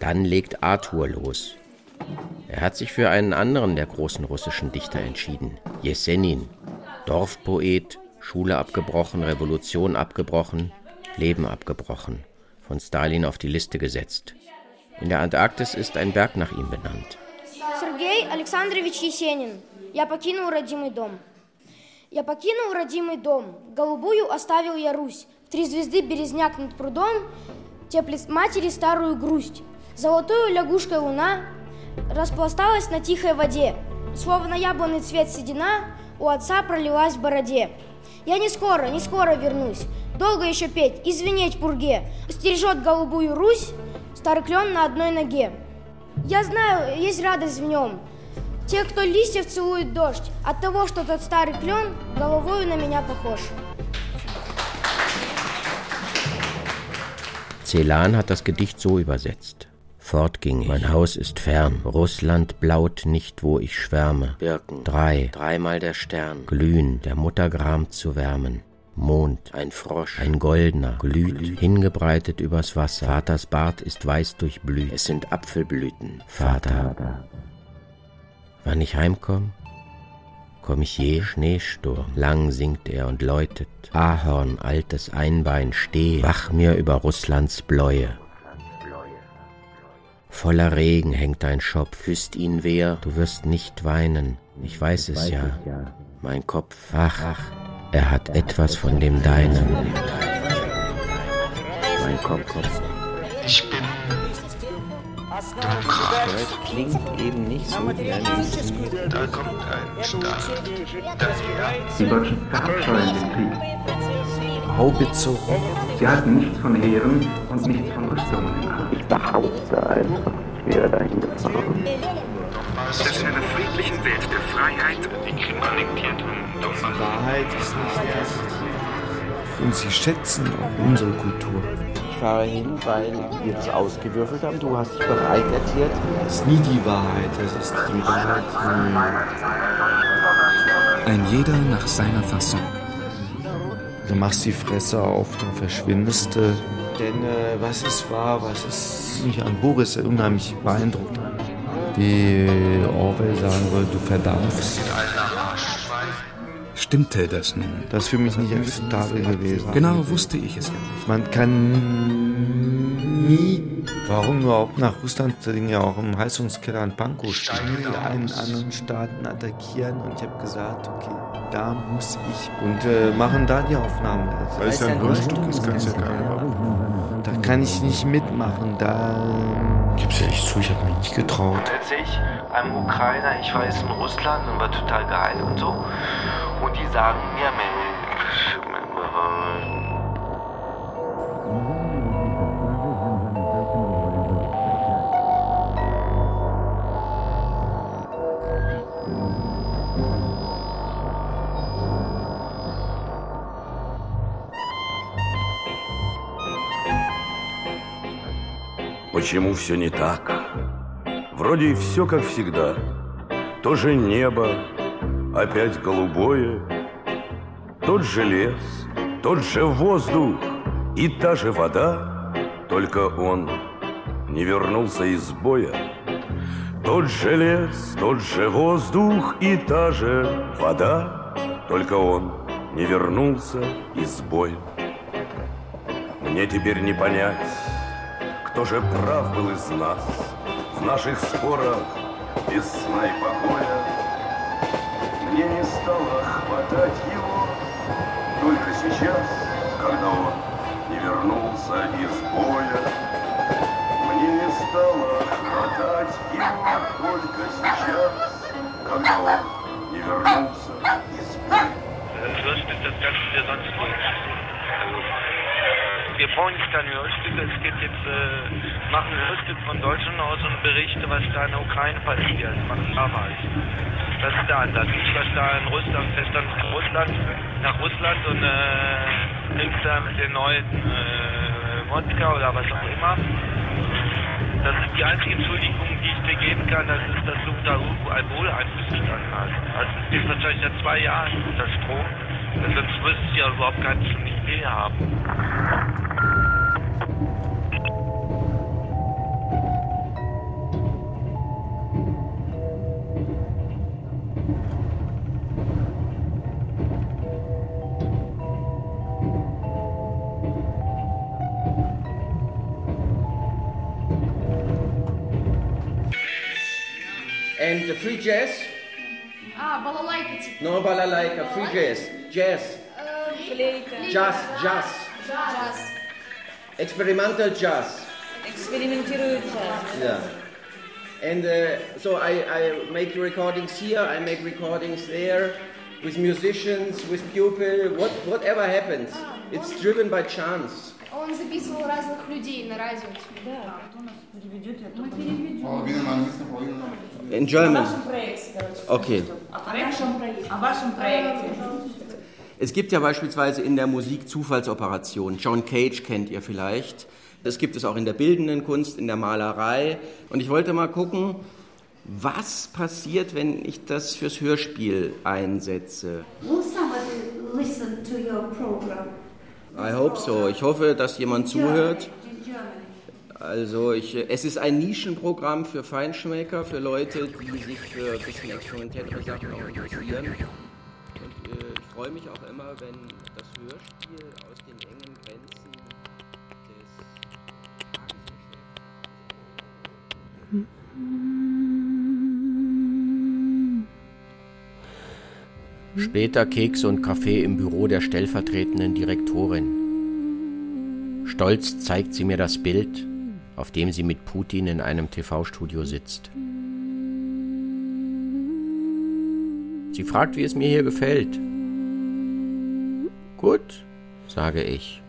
Dann legt Arthur los. Er hat sich für einen anderen der großen russischen Dichter entschieden, Jesenin. Dorfpoet, Schule abgebrochen, Revolution abgebrochen, Leben abgebrochen von Stalin auf die Liste gesetzt. In der Antarktis ist ein Berg nach ihm benannt. Сергей Александрович Есенин. Я покинул родимый дом. Я покинул родимый дом. Голубую оставил я Русь. В три звезды березняк над прудом теплит матери старую грусть. Золотую лягушкой луна распласталась на тихой воде. Словно яблонный цвет седина у отца пролилась в бороде. Я не скоро, не скоро вернусь. Долго еще петь и звенеть пурге. Стережет голубую Русь старый клен на одной ноге. Я знаю, есть радость в нем. Те, кто листьев целует дождь, от того, что тот старый клен головою на меня похож. Celan hat das Gedicht so übersetzt. Fort ging ich. Mein Haus ist fern. Russland blaut nicht, wo ich schwärme. Birken. Drei. Dreimal der Stern. Glühen, der Mutter Gram zu wärmen. Mond, ein Frosch, ein goldener, glüht, hingebreitet übers Wasser. Vaters Bart ist weiß durchblüht, es sind Apfelblüten. Vater, wann ich heimkomm, komm ich je Schneesturm. Lang singt er und läutet, Ahorn, altes Einbein, steh, wach mir über Russlands Bläue. Voller Regen hängt dein Schopf, küsst ihn wer, du wirst nicht weinen, ich weiß es ja. Mein Kopf, ach, er hat etwas von dem deinen. Mein Kopf. Ich bin Demokrat. Das klingt eben nicht so wie ein. Da kommt ein Staat. Die Deutschen verabscheuen den Krieg. Haubitze. Sie halten nichts von Heeren und nichts von Rüstungen. Ich behaupte einfach, ich wäre dahin gefahren. Das in einer friedlichen Welt der Freiheit die Krim annektiert und Donbass. Die Wahrheit ist nicht erst. Und sie schätzen auch unsere Kultur. Ich fahre hin, weil wir das ausgewürfelt haben. Du hast dich bereit erklärt. Das ist nie die Wahrheit, das ist die Wahrheit. Ein jeder nach seiner Fassung. Du machst die Fresse auf, dann verschwindest du. Denn äh, was ist wahr, was ist mich an Boris unheimlich beeindruckt. Wie Orwell sagen würde, du verdampfst. Stimmte das nun? Das ist für mich nicht akzeptabel gewesen. Genau wusste ich es ja nicht. Man kann nie, warum überhaupt nach Russland, liegen ja auch im Heizungskeller in Pankow stehen, einen anderen Staaten attackieren und ich habe gesagt, okay, da muss ich und äh, machen da die Aufnahmen. Weil es ja ein Hörstück ist, kann es ja keiner Da kann ich nicht mitmachen, da ja echt zu, ich habe mich nicht getraut. Erzähl ich einem Ukrainer, ich war jetzt in Russland und war total geil und so. Und die sagen mir, Mensch, Почему все не так? Вроде все как всегда. То же небо, опять голубое, тот же лес, тот же воздух и та же вода, только он не вернулся из боя. Тот же лес, тот же воздух и та же вода, только он не вернулся из боя. Мне теперь не понять, кто же прав был из нас в наших спорах без сна и покоя. Мне не стало хватать его только сейчас, когда он не вернулся из боя. Мне не стало хватать его только сейчас, когда он не вернулся из боя. Wir brauchen jetzt keine Hörstücke, es geht jetzt, äh, machen ein Hörstück von Deutschland aus und berichte, was da in der Ukraine passiert, machen damals. Das ist der Ansatz. Nicht, was da in Russland, fest dann in Russland, nach Russland und äh, nimmst da mit den neuen äh, Wodka oder was auch immer. Das ist die einzige Entschuldigung, die ich dir geben kann, das ist, dass du irgendwo Alkoholeinfluss gestanden hast. Also es gibt wahrscheinlich seit zwei Jahren unter Strom. Also sonst müsste ich ja überhaupt gar nicht mehr haben. and the free jazz. Ah, balalaika. No balalaika, free jazz. Jazz. Флейта. Jazz, jazz. Джаз. Experimental jazz. Экспериментируют джаз. Yeah. And uh, so I, I make recordings here, I make recordings there with musicians, with people, what, whatever happens. It's driven by chance. Он записывал разных людей на радио. Да. Мы переведем. Половина на английском, половина на In German. проекте, короче. Okay. О нашем проекте. О вашем проекте. Es gibt ja beispielsweise in der Musik Zufallsoperationen. John Cage kennt ihr vielleicht. Das gibt es auch in der bildenden Kunst, in der Malerei. Und ich wollte mal gucken, was passiert, wenn ich das fürs Hörspiel einsetze. Will somebody listen to your I hope so. Ich hoffe, dass jemand zuhört. Also ich, es ist ein Nischenprogramm für Feinschmecker, für Leute, die sich für ein bisschen experimentellere Sachen interessieren. Freue mich auch immer, wenn das Hörspiel aus den engen Grenzen Später Kekse und Kaffee im Büro der stellvertretenden Direktorin. Stolz zeigt sie mir das Bild, auf dem sie mit Putin in einem TV-Studio sitzt. Sie fragt, wie es mir hier gefällt. Gut, sage ich.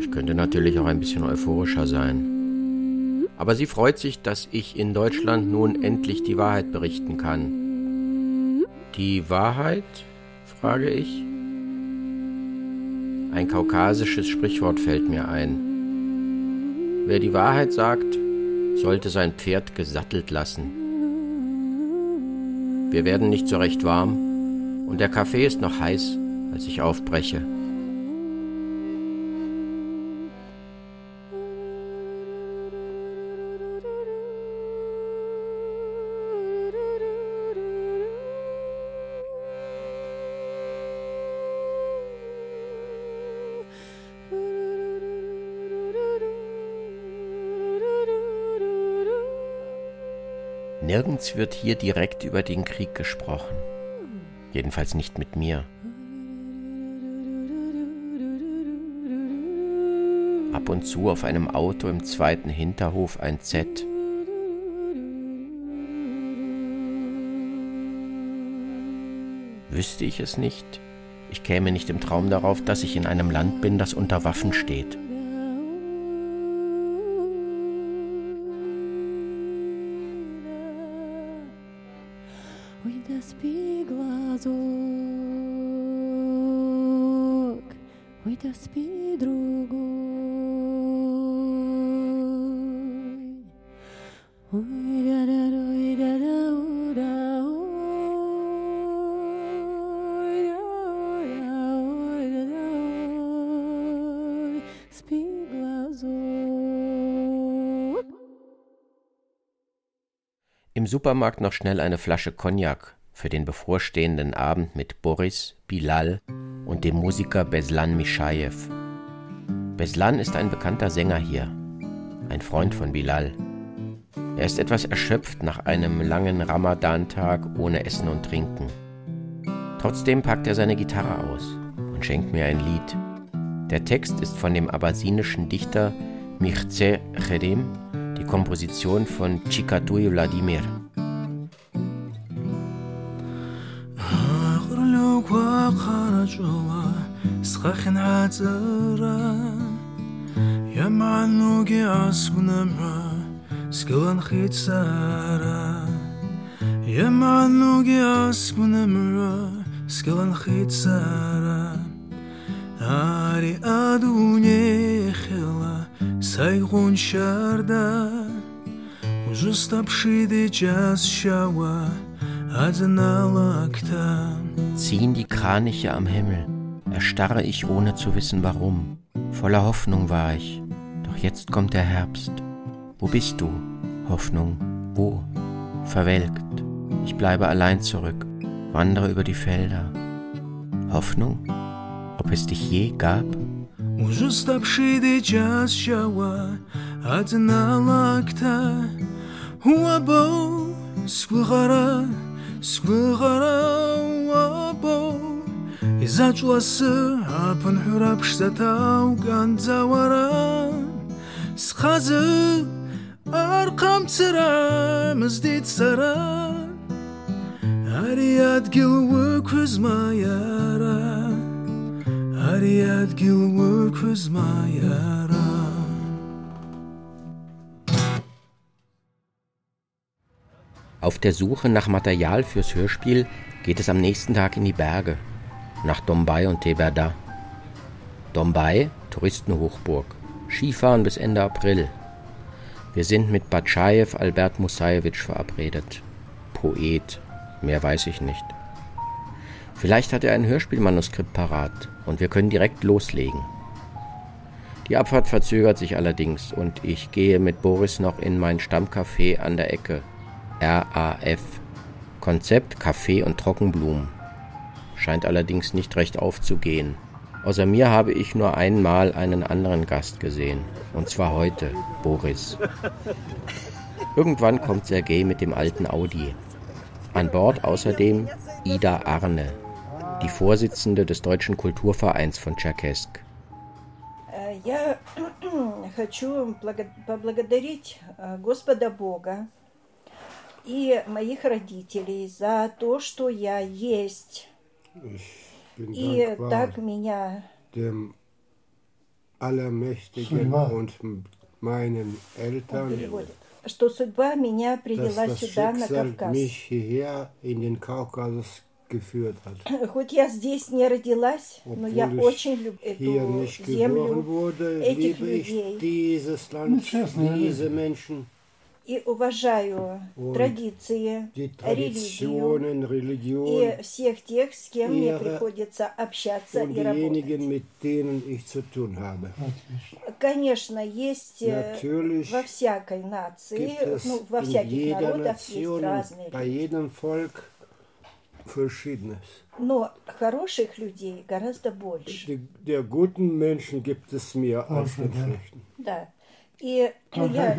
Ich könnte natürlich auch ein bisschen euphorischer sein. Aber sie freut sich, dass ich in Deutschland nun endlich die Wahrheit berichten kann. Die Wahrheit? frage ich. Ein kaukasisches Sprichwort fällt mir ein. Wer die Wahrheit sagt, sollte sein Pferd gesattelt lassen. Wir werden nicht so recht warm und der Kaffee ist noch heiß, als ich aufbreche. Nirgends wird hier direkt über den Krieg gesprochen. Jedenfalls nicht mit mir. Ab und zu auf einem Auto im zweiten Hinterhof ein Z. Wüsste ich es nicht, ich käme nicht im Traum darauf, dass ich in einem Land bin, das unter Waffen steht. Im Supermarkt noch schnell eine Flasche Cognac für den bevorstehenden Abend mit Boris, Bilal und dem Musiker Beslan Mischajew. Beslan ist ein bekannter Sänger hier, ein Freund von Bilal. Er ist etwas erschöpft nach einem langen Ramadan-Tag ohne Essen und Trinken. Trotzdem packt er seine Gitarre aus und schenkt mir ein Lied. Der Text ist von dem abbasinischen Dichter Mircea Cherem, die Komposition von Chikatui Wladimir. سكوان خيت سارة يا معنو جاس من مرة سكوان خيت سارة عاري أدوني خلا سايغون شاردة وجست بشيدي جاس شاوة أدنا لكتا Ziehen die Kraniche am Himmel, erstarre ich ohne zu wissen warum. Voller Hoffnung war ich, doch jetzt kommt der Herbst. Wo bist du, Hoffnung? Wo? Verwelkt. Ich bleibe allein zurück, wandere über die Felder. Hoffnung? Ob es dich je gab? Ужаставший час шава Адналакта Уабо Сквыгара Сквыгара Уабо Изачласы Апын хурап штатау أرقام ترعى مزدي تسرى هاري أدقل وكوز ما يرى هاري أدقل وكوز ما يرى Auf der Suche nach Material fürs Hörspiel geht es am nächsten Tag in die Berge, nach Dombai und Teberda. Dombai, Touristenhochburg, Skifahren bis Ende April, wir sind mit Batschajew Albert Musajewitsch verabredet. Poet, mehr weiß ich nicht. Vielleicht hat er ein Hörspielmanuskript parat und wir können direkt loslegen. Die Abfahrt verzögert sich allerdings und ich gehe mit Boris noch in mein Stammcafé an der Ecke. RAF. Konzept Kaffee und Trockenblumen. Scheint allerdings nicht recht aufzugehen. Außer mir habe ich nur einmal einen anderen Gast gesehen. Und zwar heute, Boris. Irgendwann kommt Sergei mit dem alten Audi. An Bord außerdem Ida Arne, die Vorsitzende des Deutschen Kulturvereins von Tscherkesk. Я хочу поблагодарить Господа Бога и моих родителей за то, что я есть. И так меня dem Allermächtigen und meinen Eltern, что судьба меня привела сюда, на Кавказ. Хоть я здесь не родилась, но я очень люблю эту э, землю, этих людей. Ну, честно, и уважаю Und традиции, религию Religion и всех тех, с кем мне приходится общаться и работать. mit denen ich zu tun habe. Конечно, есть э, Natürlich во всякой нации, ну, во всяких народах есть Nation, разные bei люди. jedem Volk Verschiedenes. Но хороших людей гораздо больше. Die, der guten Menschen gibt es mehr als den schlechten. Да. И я,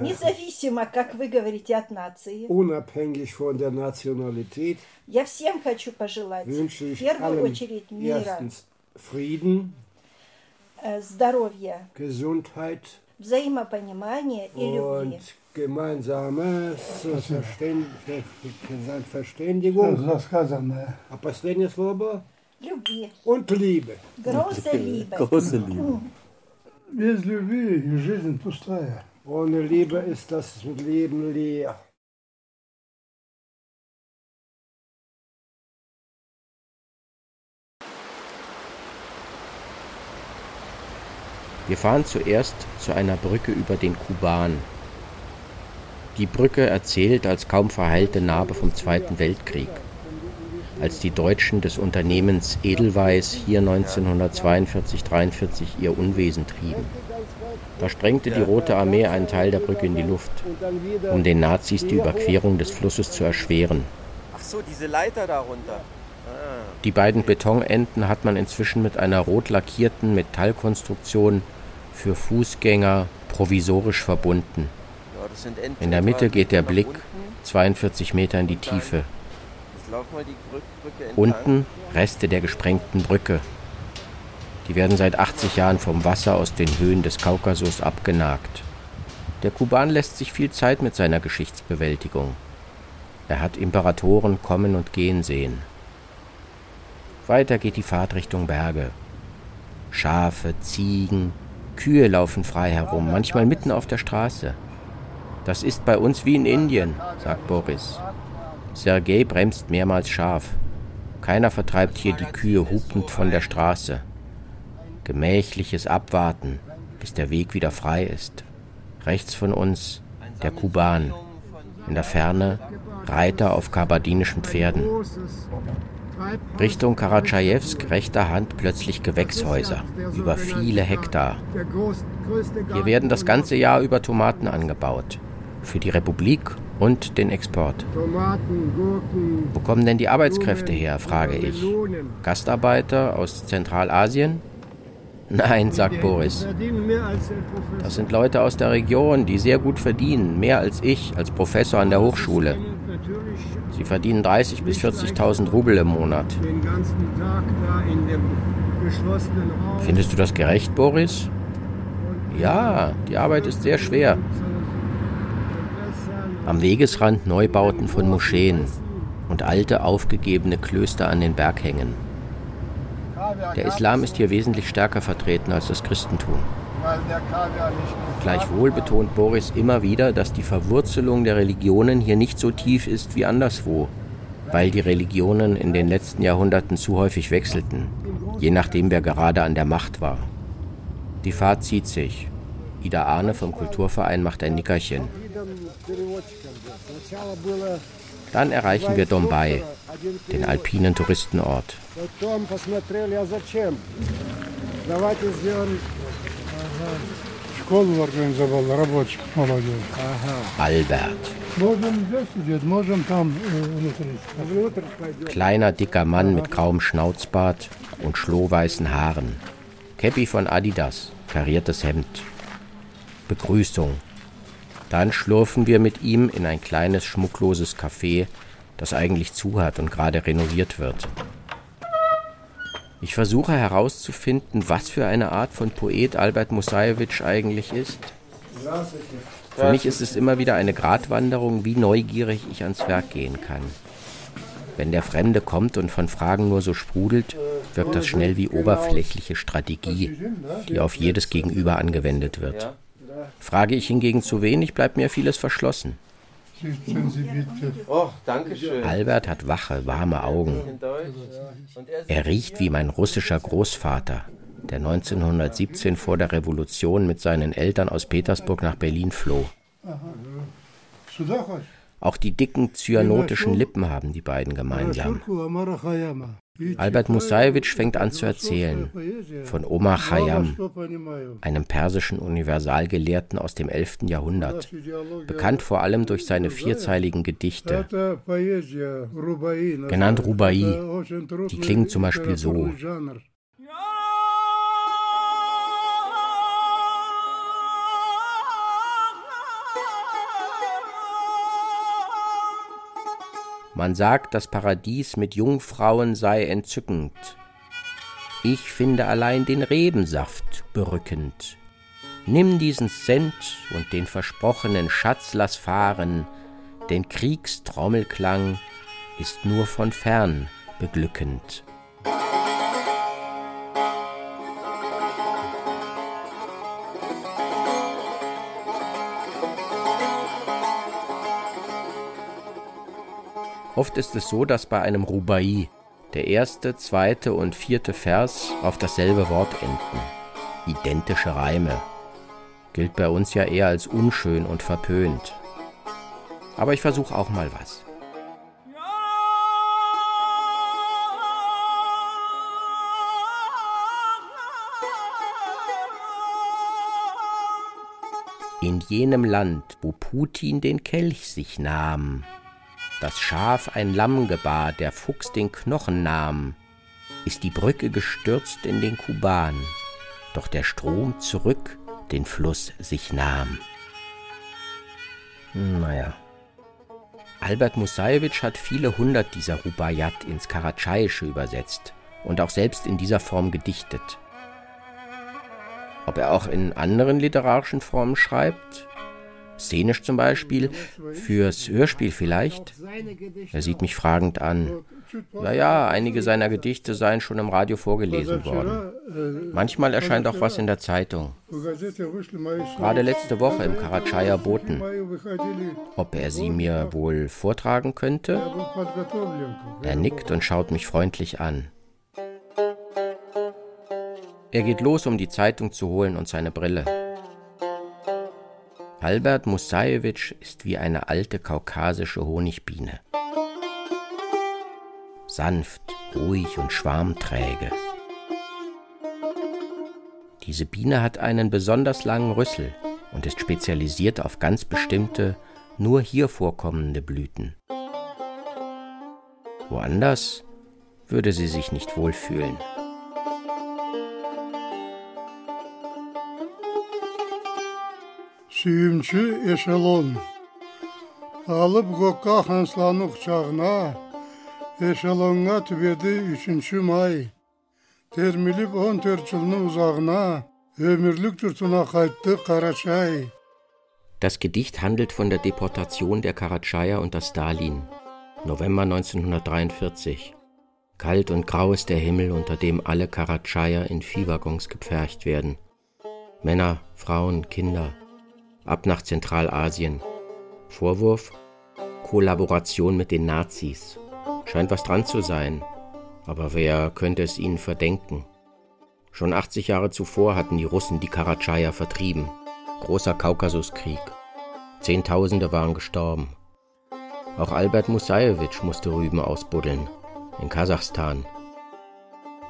независимо, как вы говорите, от нации, Unabhängig von der Nationalität я всем хочу пожелать, в первую очередь, мира, erstens Frieden, э, здоровья, Gesundheit взаимопонимания и любви. Ver, Verständigung. А последнее слово? Любви. Und Liebe. Große Liebe. Große Liebe. Без любви жизнь пустая. Ohne Liebe ist das Leben leer. Wir fahren zuerst zu einer Brücke über den Kuban. Die Brücke erzählt als kaum verheilte Narbe vom Zweiten Weltkrieg, als die Deutschen des Unternehmens Edelweiss hier 1942-43 ihr Unwesen trieben. Da sprengte die Rote Armee einen Teil der Brücke in die Luft, um den Nazis die Überquerung des Flusses zu erschweren. Ach so, diese Leiter darunter. Die beiden Betonenden hat man inzwischen mit einer rot lackierten Metallkonstruktion für Fußgänger provisorisch verbunden. In der Mitte geht der Blick verbunden. 42 Meter in die Tiefe. Unten Reste der gesprengten Brücke. Die werden seit 80 Jahren vom Wasser aus den Höhen des Kaukasus abgenagt. Der Kuban lässt sich viel Zeit mit seiner Geschichtsbewältigung. Er hat Imperatoren kommen und gehen sehen. Weiter geht die Fahrt Richtung Berge. Schafe, Ziegen, Kühe laufen frei herum, manchmal mitten auf der Straße. Das ist bei uns wie in Indien, sagt Boris. Sergei bremst mehrmals scharf. Keiner vertreibt hier die Kühe hupend von der Straße. Gemächliches Abwarten, bis der Weg wieder frei ist. Rechts von uns der Kuban. In der Ferne Reiter auf kabardinischen Pferden. Richtung Karatschajewsk rechter Hand plötzlich Gewächshäuser über viele Hektar. Hier werden das ganze Jahr über Tomaten angebaut. Für die Republik und den Export. Wo kommen denn die Arbeitskräfte her, frage ich. Gastarbeiter aus Zentralasien? Nein, sagt Boris. Das sind Leute aus der Region, die sehr gut verdienen, mehr als ich als Professor an der Hochschule. Sie verdienen 30.000 bis 40.000 Rubel im Monat. Findest du das gerecht, Boris? Ja, die Arbeit ist sehr schwer. Am Wegesrand Neubauten von Moscheen und alte aufgegebene Klöster an den Berghängen. Der Islam ist hier wesentlich stärker vertreten als das Christentum. Gleichwohl betont Boris immer wieder, dass die Verwurzelung der Religionen hier nicht so tief ist wie anderswo, weil die Religionen in den letzten Jahrhunderten zu häufig wechselten, je nachdem wer gerade an der Macht war. Die Fahrt zieht sich. Ida Arne vom Kulturverein macht ein Nickerchen. Dann erreichen wir Dombai, den alpinen Touristenort. Albert. Kleiner, dicker Mann mit grauem Schnauzbart und schlohweißen Haaren. Käppi von Adidas, kariertes Hemd. Begrüßung. Dann schlurfen wir mit ihm in ein kleines, schmuckloses Café, das eigentlich zu hat und gerade renoviert wird. Ich versuche herauszufinden, was für eine Art von Poet Albert Musajewitsch eigentlich ist. Für mich ist es immer wieder eine Gratwanderung, wie neugierig ich ans Werk gehen kann. Wenn der Fremde kommt und von Fragen nur so sprudelt, wirkt das schnell wie oberflächliche Strategie, die auf jedes Gegenüber angewendet wird. Frage ich hingegen zu wenig, bleibt mir vieles verschlossen. Oh, danke schön. Albert hat wache, warme Augen. Er riecht wie mein russischer Großvater, der 1917 vor der Revolution mit seinen Eltern aus Petersburg nach Berlin floh. Auch die dicken zyanotischen Lippen haben die beiden gemeinsam. Albert Musajewitsch fängt an zu erzählen von Omar Khayyam, einem persischen Universalgelehrten aus dem 11. Jahrhundert, bekannt vor allem durch seine vierzeiligen Gedichte, genannt Rubai. Die klingen zum Beispiel so. Man sagt, das Paradies mit Jungfrauen sei entzückend. Ich finde allein den Rebensaft berückend. Nimm diesen Cent und den versprochenen Schatz lass fahren, denn Kriegstrommelklang ist nur von fern beglückend. Oft ist es so, dass bei einem Rubai der erste, zweite und vierte Vers auf dasselbe Wort enden. Identische Reime. Gilt bei uns ja eher als unschön und verpönt. Aber ich versuche auch mal was. In jenem Land, wo Putin den Kelch sich nahm, das Schaf ein Lamm gebar, der Fuchs den Knochen nahm, ist die Brücke gestürzt in den Kuban, doch der Strom zurück den Fluss sich nahm. Naja. Albert Musajewitsch hat viele hundert dieser Rubaiyat ins Karatschaiische übersetzt und auch selbst in dieser Form gedichtet. Ob er auch in anderen literarischen Formen schreibt, Szenisch zum Beispiel, fürs Hörspiel vielleicht? Er sieht mich fragend an. Ja, ja, einige seiner Gedichte seien schon im Radio vorgelesen worden. Manchmal erscheint auch was in der Zeitung. Gerade letzte Woche im Karatschaya Boten. Ob er sie mir wohl vortragen könnte? Er nickt und schaut mich freundlich an. Er geht los, um die Zeitung zu holen und seine Brille. Albert Musajewitsch ist wie eine alte kaukasische Honigbiene. Sanft, ruhig und schwarmträge. Diese Biene hat einen besonders langen Rüssel und ist spezialisiert auf ganz bestimmte, nur hier vorkommende Blüten. Woanders würde sie sich nicht wohlfühlen. сүйімші эшелон алып көкке ханслану құшағына эшелонға түбеді үшінші май термиліп он төрт жылдың ұзағына өмірлік жұртына қайтты қарашай Das Gedicht handelt von der Deportation der Karatschaya unter Stalin, November 1943. Kalt und grau ist der Himmel, unter dem alle Karatschaya in Viehwaggons gepfercht werden. Männer, Frauen, Kinder, ab nach Zentralasien. Vorwurf? Kollaboration mit den Nazis. Scheint was dran zu sein. Aber wer könnte es ihnen verdenken? Schon 80 Jahre zuvor hatten die Russen die Karatschaya vertrieben. Großer Kaukasuskrieg. Zehntausende waren gestorben. Auch Albert Musajewitsch musste Rüben ausbuddeln, in Kasachstan.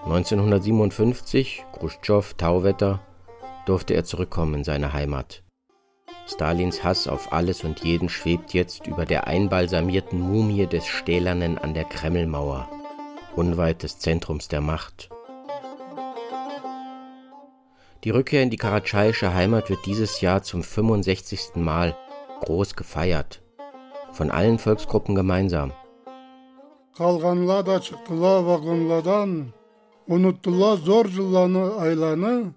1957, Khrushchev, Tauwetter, durfte er zurückkommen in seine Heimat. Stalins Hass auf alles und jeden schwebt jetzt über der einbalsamierten Mumie des Stählernen an der Kremlmauer, unweit des Zentrums der Macht. Die Rückkehr in die karatschaiische Heimat wird dieses Jahr zum 65. Mal groß gefeiert. Von allen Volksgruppen gemeinsam. Kalganlar da çıktılar vagonlardan, unuttular zor yıllarını aylarını.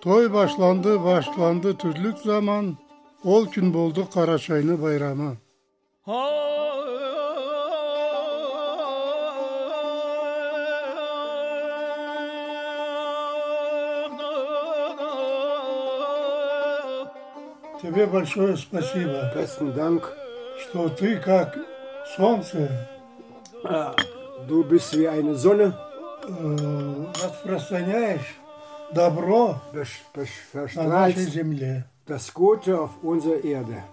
Toy başlandı, başlandı türlük zaman, ol gün buldu Karaçayını bayramı. Тебе большое спасибо. Dank. Что ты как солнце. Du bist wie eine Sonne. Распространяешь добро на нашей земле. Das Gute auf unserer Erde.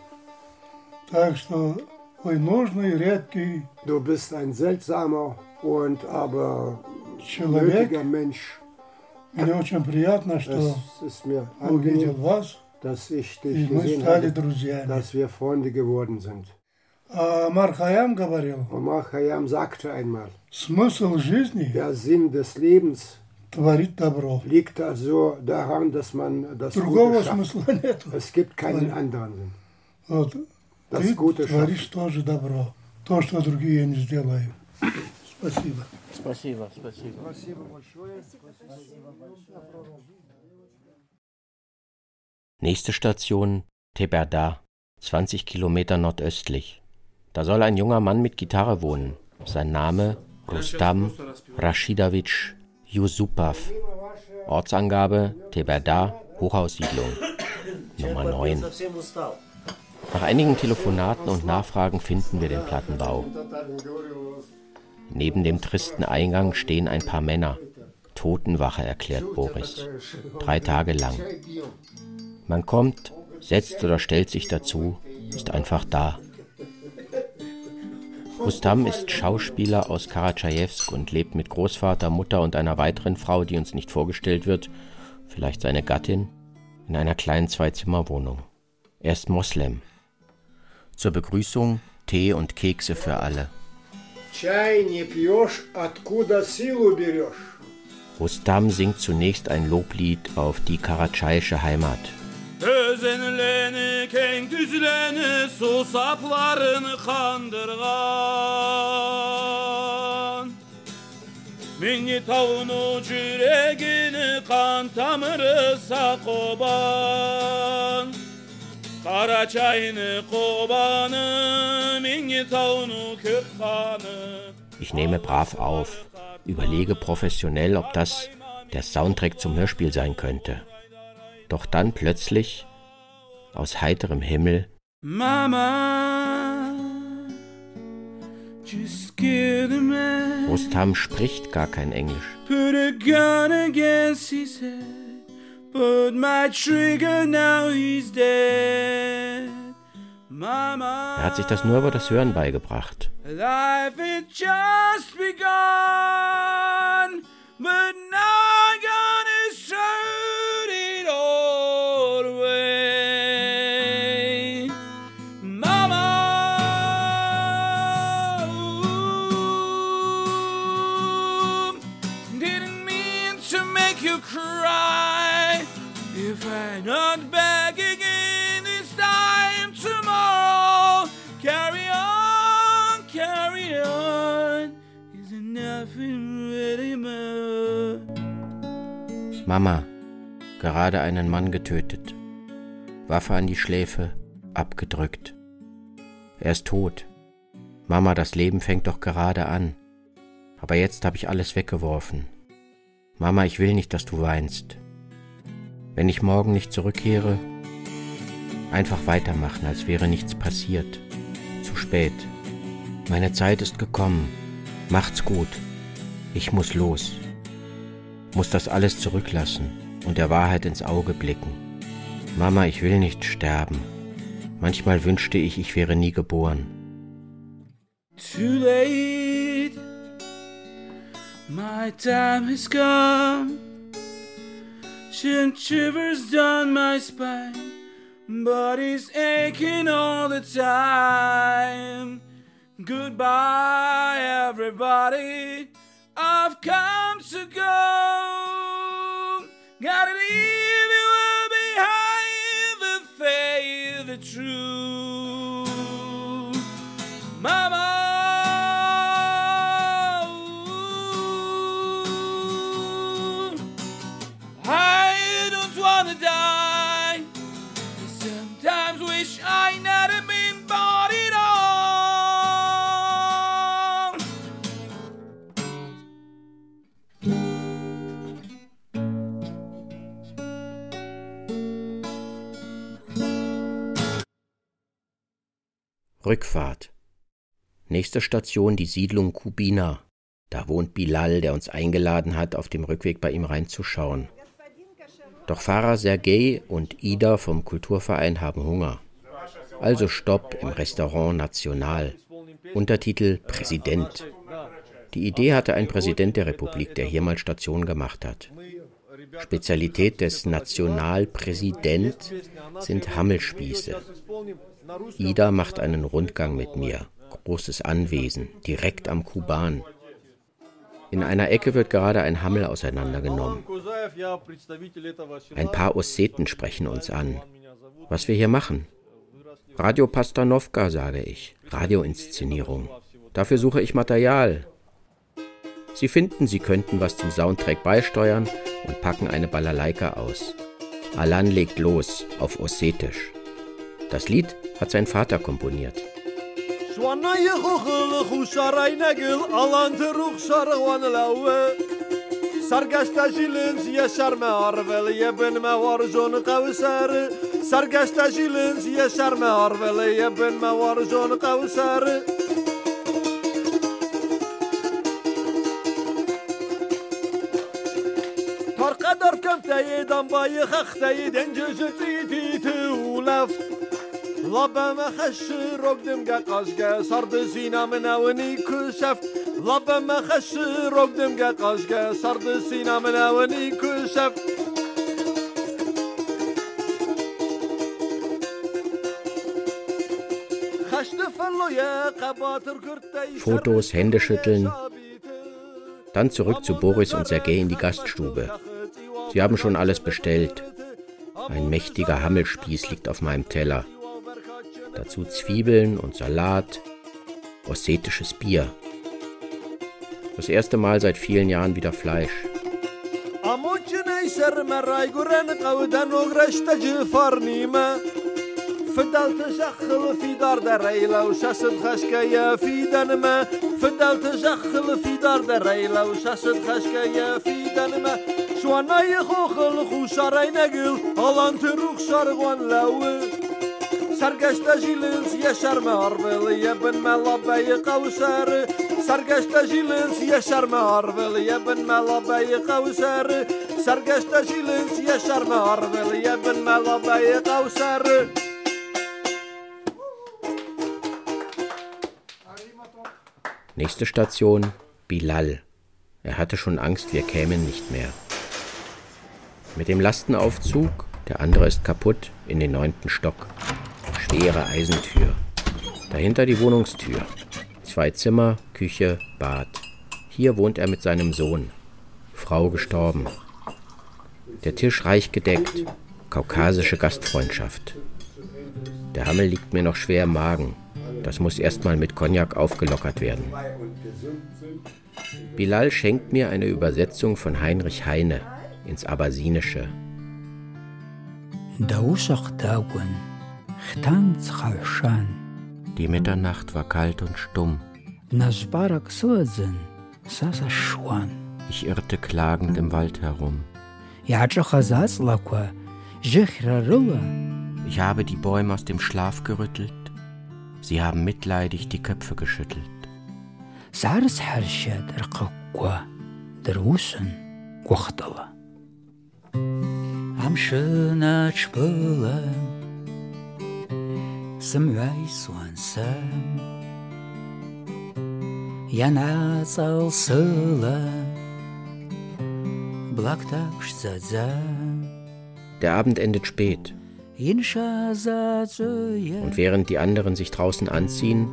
Так что вы нужный, редкий Du bist ein seltsamer und aber человек. nötiger Mensch. Мне очень приятно, что Es ist mir увидел angenehm, вас. dass ich И dich мы gesehen стали habe, друзьями. dass wir Freunde geworden sind. А Амар Хаям говорил, Omar Khayyam sagte einmal, смысл жизни der Sinn des Lebens творит добро. liegt also daran, dass man das Другого Gute schafft. смысла нет. Es gibt keinen Tворит. anderen Sinn. Вот. Das Ты Gute творишь тоже добро. То, что другие не сделают. Спасибо. Спасибо, спасибо. Спасибо большое. Nächste Station Teberda, 20 Kilometer nordöstlich. Da soll ein junger Mann mit Gitarre wohnen. Sein Name Rustam Rashidowitsch Yusupov. Ortsangabe Teberda, Hochhaussiedlung. Nummer 9. Nach einigen Telefonaten und Nachfragen finden wir den Plattenbau. Neben dem tristen Eingang stehen ein paar Männer. Totenwache, erklärt Boris. Drei Tage lang. Man kommt, setzt oder stellt sich dazu, ist einfach da. Rustam ist Schauspieler aus Karatschajewsk und lebt mit Großvater, Mutter und einer weiteren Frau, die uns nicht vorgestellt wird, vielleicht seine Gattin, in einer kleinen Zwei-Zimmer-Wohnung. Er ist Moslem. Zur Begrüßung Tee und Kekse für alle. Rustam singt zunächst ein Loblied auf die karatschaische Heimat, Özenleni, keng düzleni, su saplarını kandırgan. Minni taunu cüregini kan tamırı sakoban. Kara çayını kobanı, minni taunu kök. Ich nehme brav auf, überlege professionell, ob das der Soundtrack zum Hörspiel sein könnte. Doch dann plötzlich, aus heiterem Himmel, Mama, Rustam spricht gar kein Englisch. put a gun against his head, put my trigger, now he's dead. Mama, Er hat sich das nur über das Hören beigebracht. life had just begun, but Mama, gerade einen Mann getötet. Waffe an die Schläfe, abgedrückt. Er ist tot. Mama, das Leben fängt doch gerade an. Aber jetzt habe ich alles weggeworfen. Mama, ich will nicht, dass du weinst. Wenn ich morgen nicht zurückkehre, einfach weitermachen, als wäre nichts passiert. Zu spät. Meine Zeit ist gekommen. Macht's gut. Ich muss los. Muss das alles zurücklassen und der Wahrheit ins Auge blicken. Mama, ich will nicht sterben. Manchmal wünschte ich, ich wäre nie geboren. Too late, my time has come. Shivers down my spine, body's aching all the time. Goodbye, everybody. I've come to go. Gotta leave you behind the faith, Rückfahrt. Nächste Station die Siedlung Kubina. Da wohnt Bilal, der uns eingeladen hat, auf dem Rückweg bei ihm reinzuschauen. Doch Fahrer Sergei und Ida vom Kulturverein haben Hunger. Also Stopp im Restaurant National. Untertitel Präsident. Die Idee hatte ein Präsident der Republik, der hier mal Station gemacht hat. Spezialität des Nationalpräsident sind Hammelspieße. Ida macht einen Rundgang mit mir. Großes Anwesen, direkt am Kuban. In einer Ecke wird gerade ein Hammel auseinandergenommen. Ein paar Osseten sprechen uns an. Was wir hier machen? Radio Pastanovka, sage ich. Radioinszenierung. Dafür suche ich Material. Sie finden, Sie könnten was zum Soundtrack beisteuern und packen eine Balalaika aus. Alan legt los, auf Ossetisch. Das Lied hat sein Vater komponiert. شوانای خوخل خوشارای نگل آلان تروخ شارغوان لاوه سرگشت جیلنز یه شرم آرول یه بن موار جون قوسر سرگشت جیلنز یه شرم آرول یه بن موار جون قوسر ترقه درف کم تایدم بای خخته دنجش تیتی تولفت لبم خش رقدم قا قاشقا صرد سينا من اوني كشفت لبم خش رقدم قا قاشقا صرد سينا من اوني كشفت خشت فلو يا قباتر كرتي Fotos, Händeschütteln. Dann zurück zu Boris und Sergei in die Gaststube. Sie haben schon alles bestellt. Ein mächtiger Hammelspieß liegt auf meinem Teller. Dazu Zwiebeln und Salat, ossetisches Bier. Das erste Mal seit vielen Jahren wieder Fleisch. اموجني سر مراي قرن قودن وغرشت جفرنيمة فدلت شخل في دار دريلا وشاسد خشكية في دنما فدلت شخل في دار دريلا وشاسد خشكية في دنما شوانا يخوخل خوشاري نقل الان تروخ شارغوان لو Sergeçte jilins yaşar mı harveliye binme labeyi kavuşar Sergeçte jilins yaşar mı harveliye binme labeyi kavuşar Sergeçte jilins yaşar mı harveliye binme labeyi kavuşar Nächste Station Bilal. Er hatte schon Angst, wir kämen nicht mehr. Mit dem Lastenaufzug, der andere ist kaputt, in den neunten Stock. Schwere Eisentür. Dahinter die Wohnungstür. Zwei Zimmer, Küche, Bad. Hier wohnt er mit seinem Sohn. Frau gestorben. Der Tisch reich gedeckt. Kaukasische Gastfreundschaft. Der Hammel liegt mir noch schwer im Magen. Das muss erstmal mit Cognac aufgelockert werden. Bilal schenkt mir eine Übersetzung von Heinrich Heine ins Abbasinische. Die Mitternacht war kalt und stumm. Ich irrte klagend im Wald herum. Ich habe die Bäume aus dem Schlaf gerüttelt. Sie haben mitleidig die Köpfe geschüttelt. Am schönen Spülen было Сымвай суансам Янаҵалсыла Блактапшзадза Der Abend endet spät. Und während die anderen sich draußen anziehen,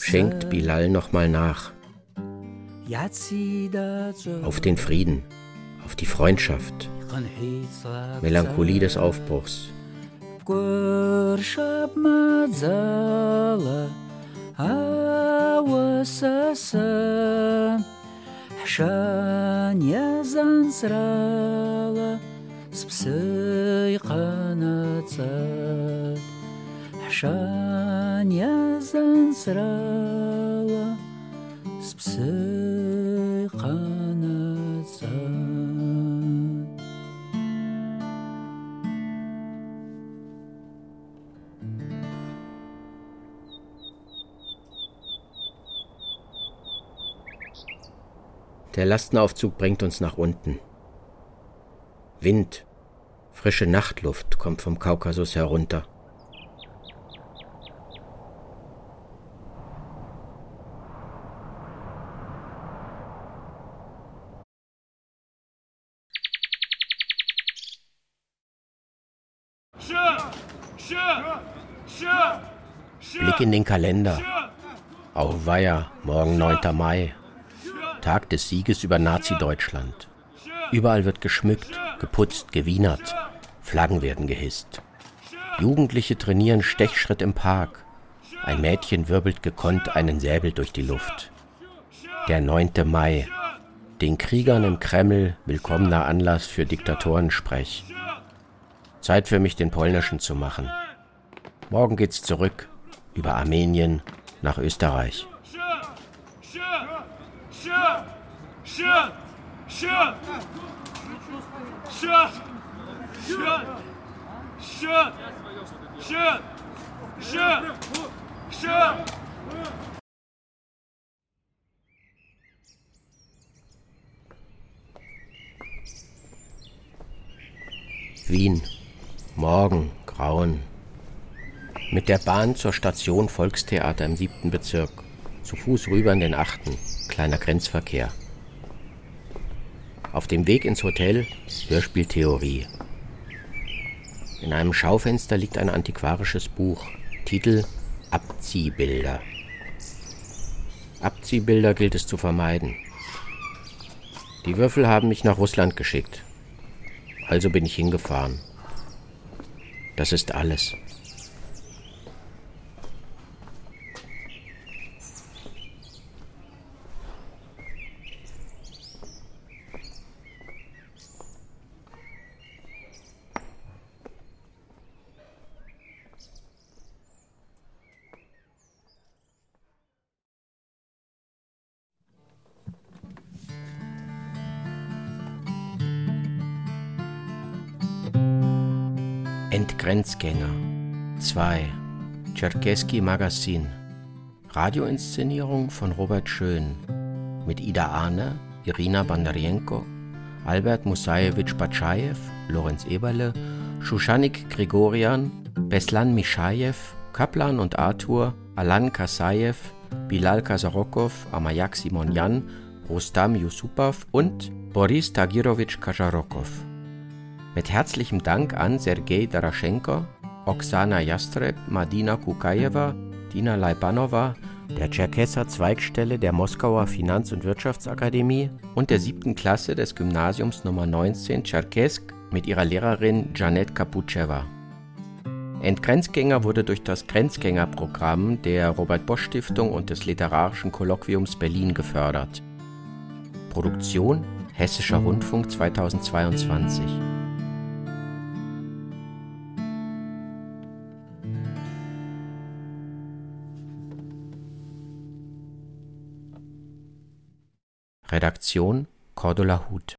schenkt Bilal nochmal nach. Auf den Frieden, auf die Freundschaft, Melancholie des Aufbruchs. көршіп мазалы ауысысын және зансыралы спсый қанацы және зансыралы спсый Der Lastenaufzug bringt uns nach unten. Wind, frische Nachtluft kommt vom Kaukasus herunter. Blick in den Kalender. Auweia, morgen 9. Mai. Tag des Sieges über Nazi-Deutschland. Überall wird geschmückt, geputzt, gewienert. Flaggen werden gehisst. Jugendliche trainieren Stechschritt im Park. Ein Mädchen wirbelt gekonnt einen Säbel durch die Luft. Der 9. Mai. Den Kriegern im Kreml willkommener Anlass für Diktatorensprech. Zeit für mich, den polnischen zu machen. Morgen geht's zurück über Armenien nach Österreich. Shut! Shut! Shut! Shut! Shut! Shut! Shut! Wien. Morgen, Grauen. Mit der Bahn zur Station Volkstheater im siebten Bezirk. Zu Fuß rüber in den achten. Kleiner Grenzverkehr. Auf dem Weg ins Hotel Hörspieltheorie. In einem Schaufenster liegt ein antiquarisches Buch. Titel Abziehbilder. Abziehbilder gilt es zu vermeiden. Die Würfel haben mich nach Russland geschickt. Also bin ich hingefahren. Das ist alles. Grenzgänger 2 Tscherkeski Magazin. Radioinszenierung von Robert Schön. Mit Ida Ahne, Irina Bandarienko, Albert Musajewitsch Batschajew, Lorenz Eberle, Shushanik Grigorian, Beslan Mishajew, Kaplan und Arthur, Alan Kasajew, Bilal Kazarokov, Amayak Simonyan, Rustam Yusupov und Boris Tagirovich Kajarokov. Mit herzlichem Dank an Sergei Daraschenko, Oksana Jastreb, Madina Kukajewa, Dina Leibanova, der Tscherkesser Zweigstelle der Moskauer Finanz- und Wirtschaftsakademie und der siebten Klasse des Gymnasiums Nummer 19 Tscherkesk mit ihrer Lehrerin Janet Kaputschewa. Entgrenzgänger wurde durch das Grenzgängerprogramm der Robert Bosch Stiftung und des Literarischen Kolloquiums Berlin gefördert. Produktion Hessischer Rundfunk 2022 Redaktion Cordula Huth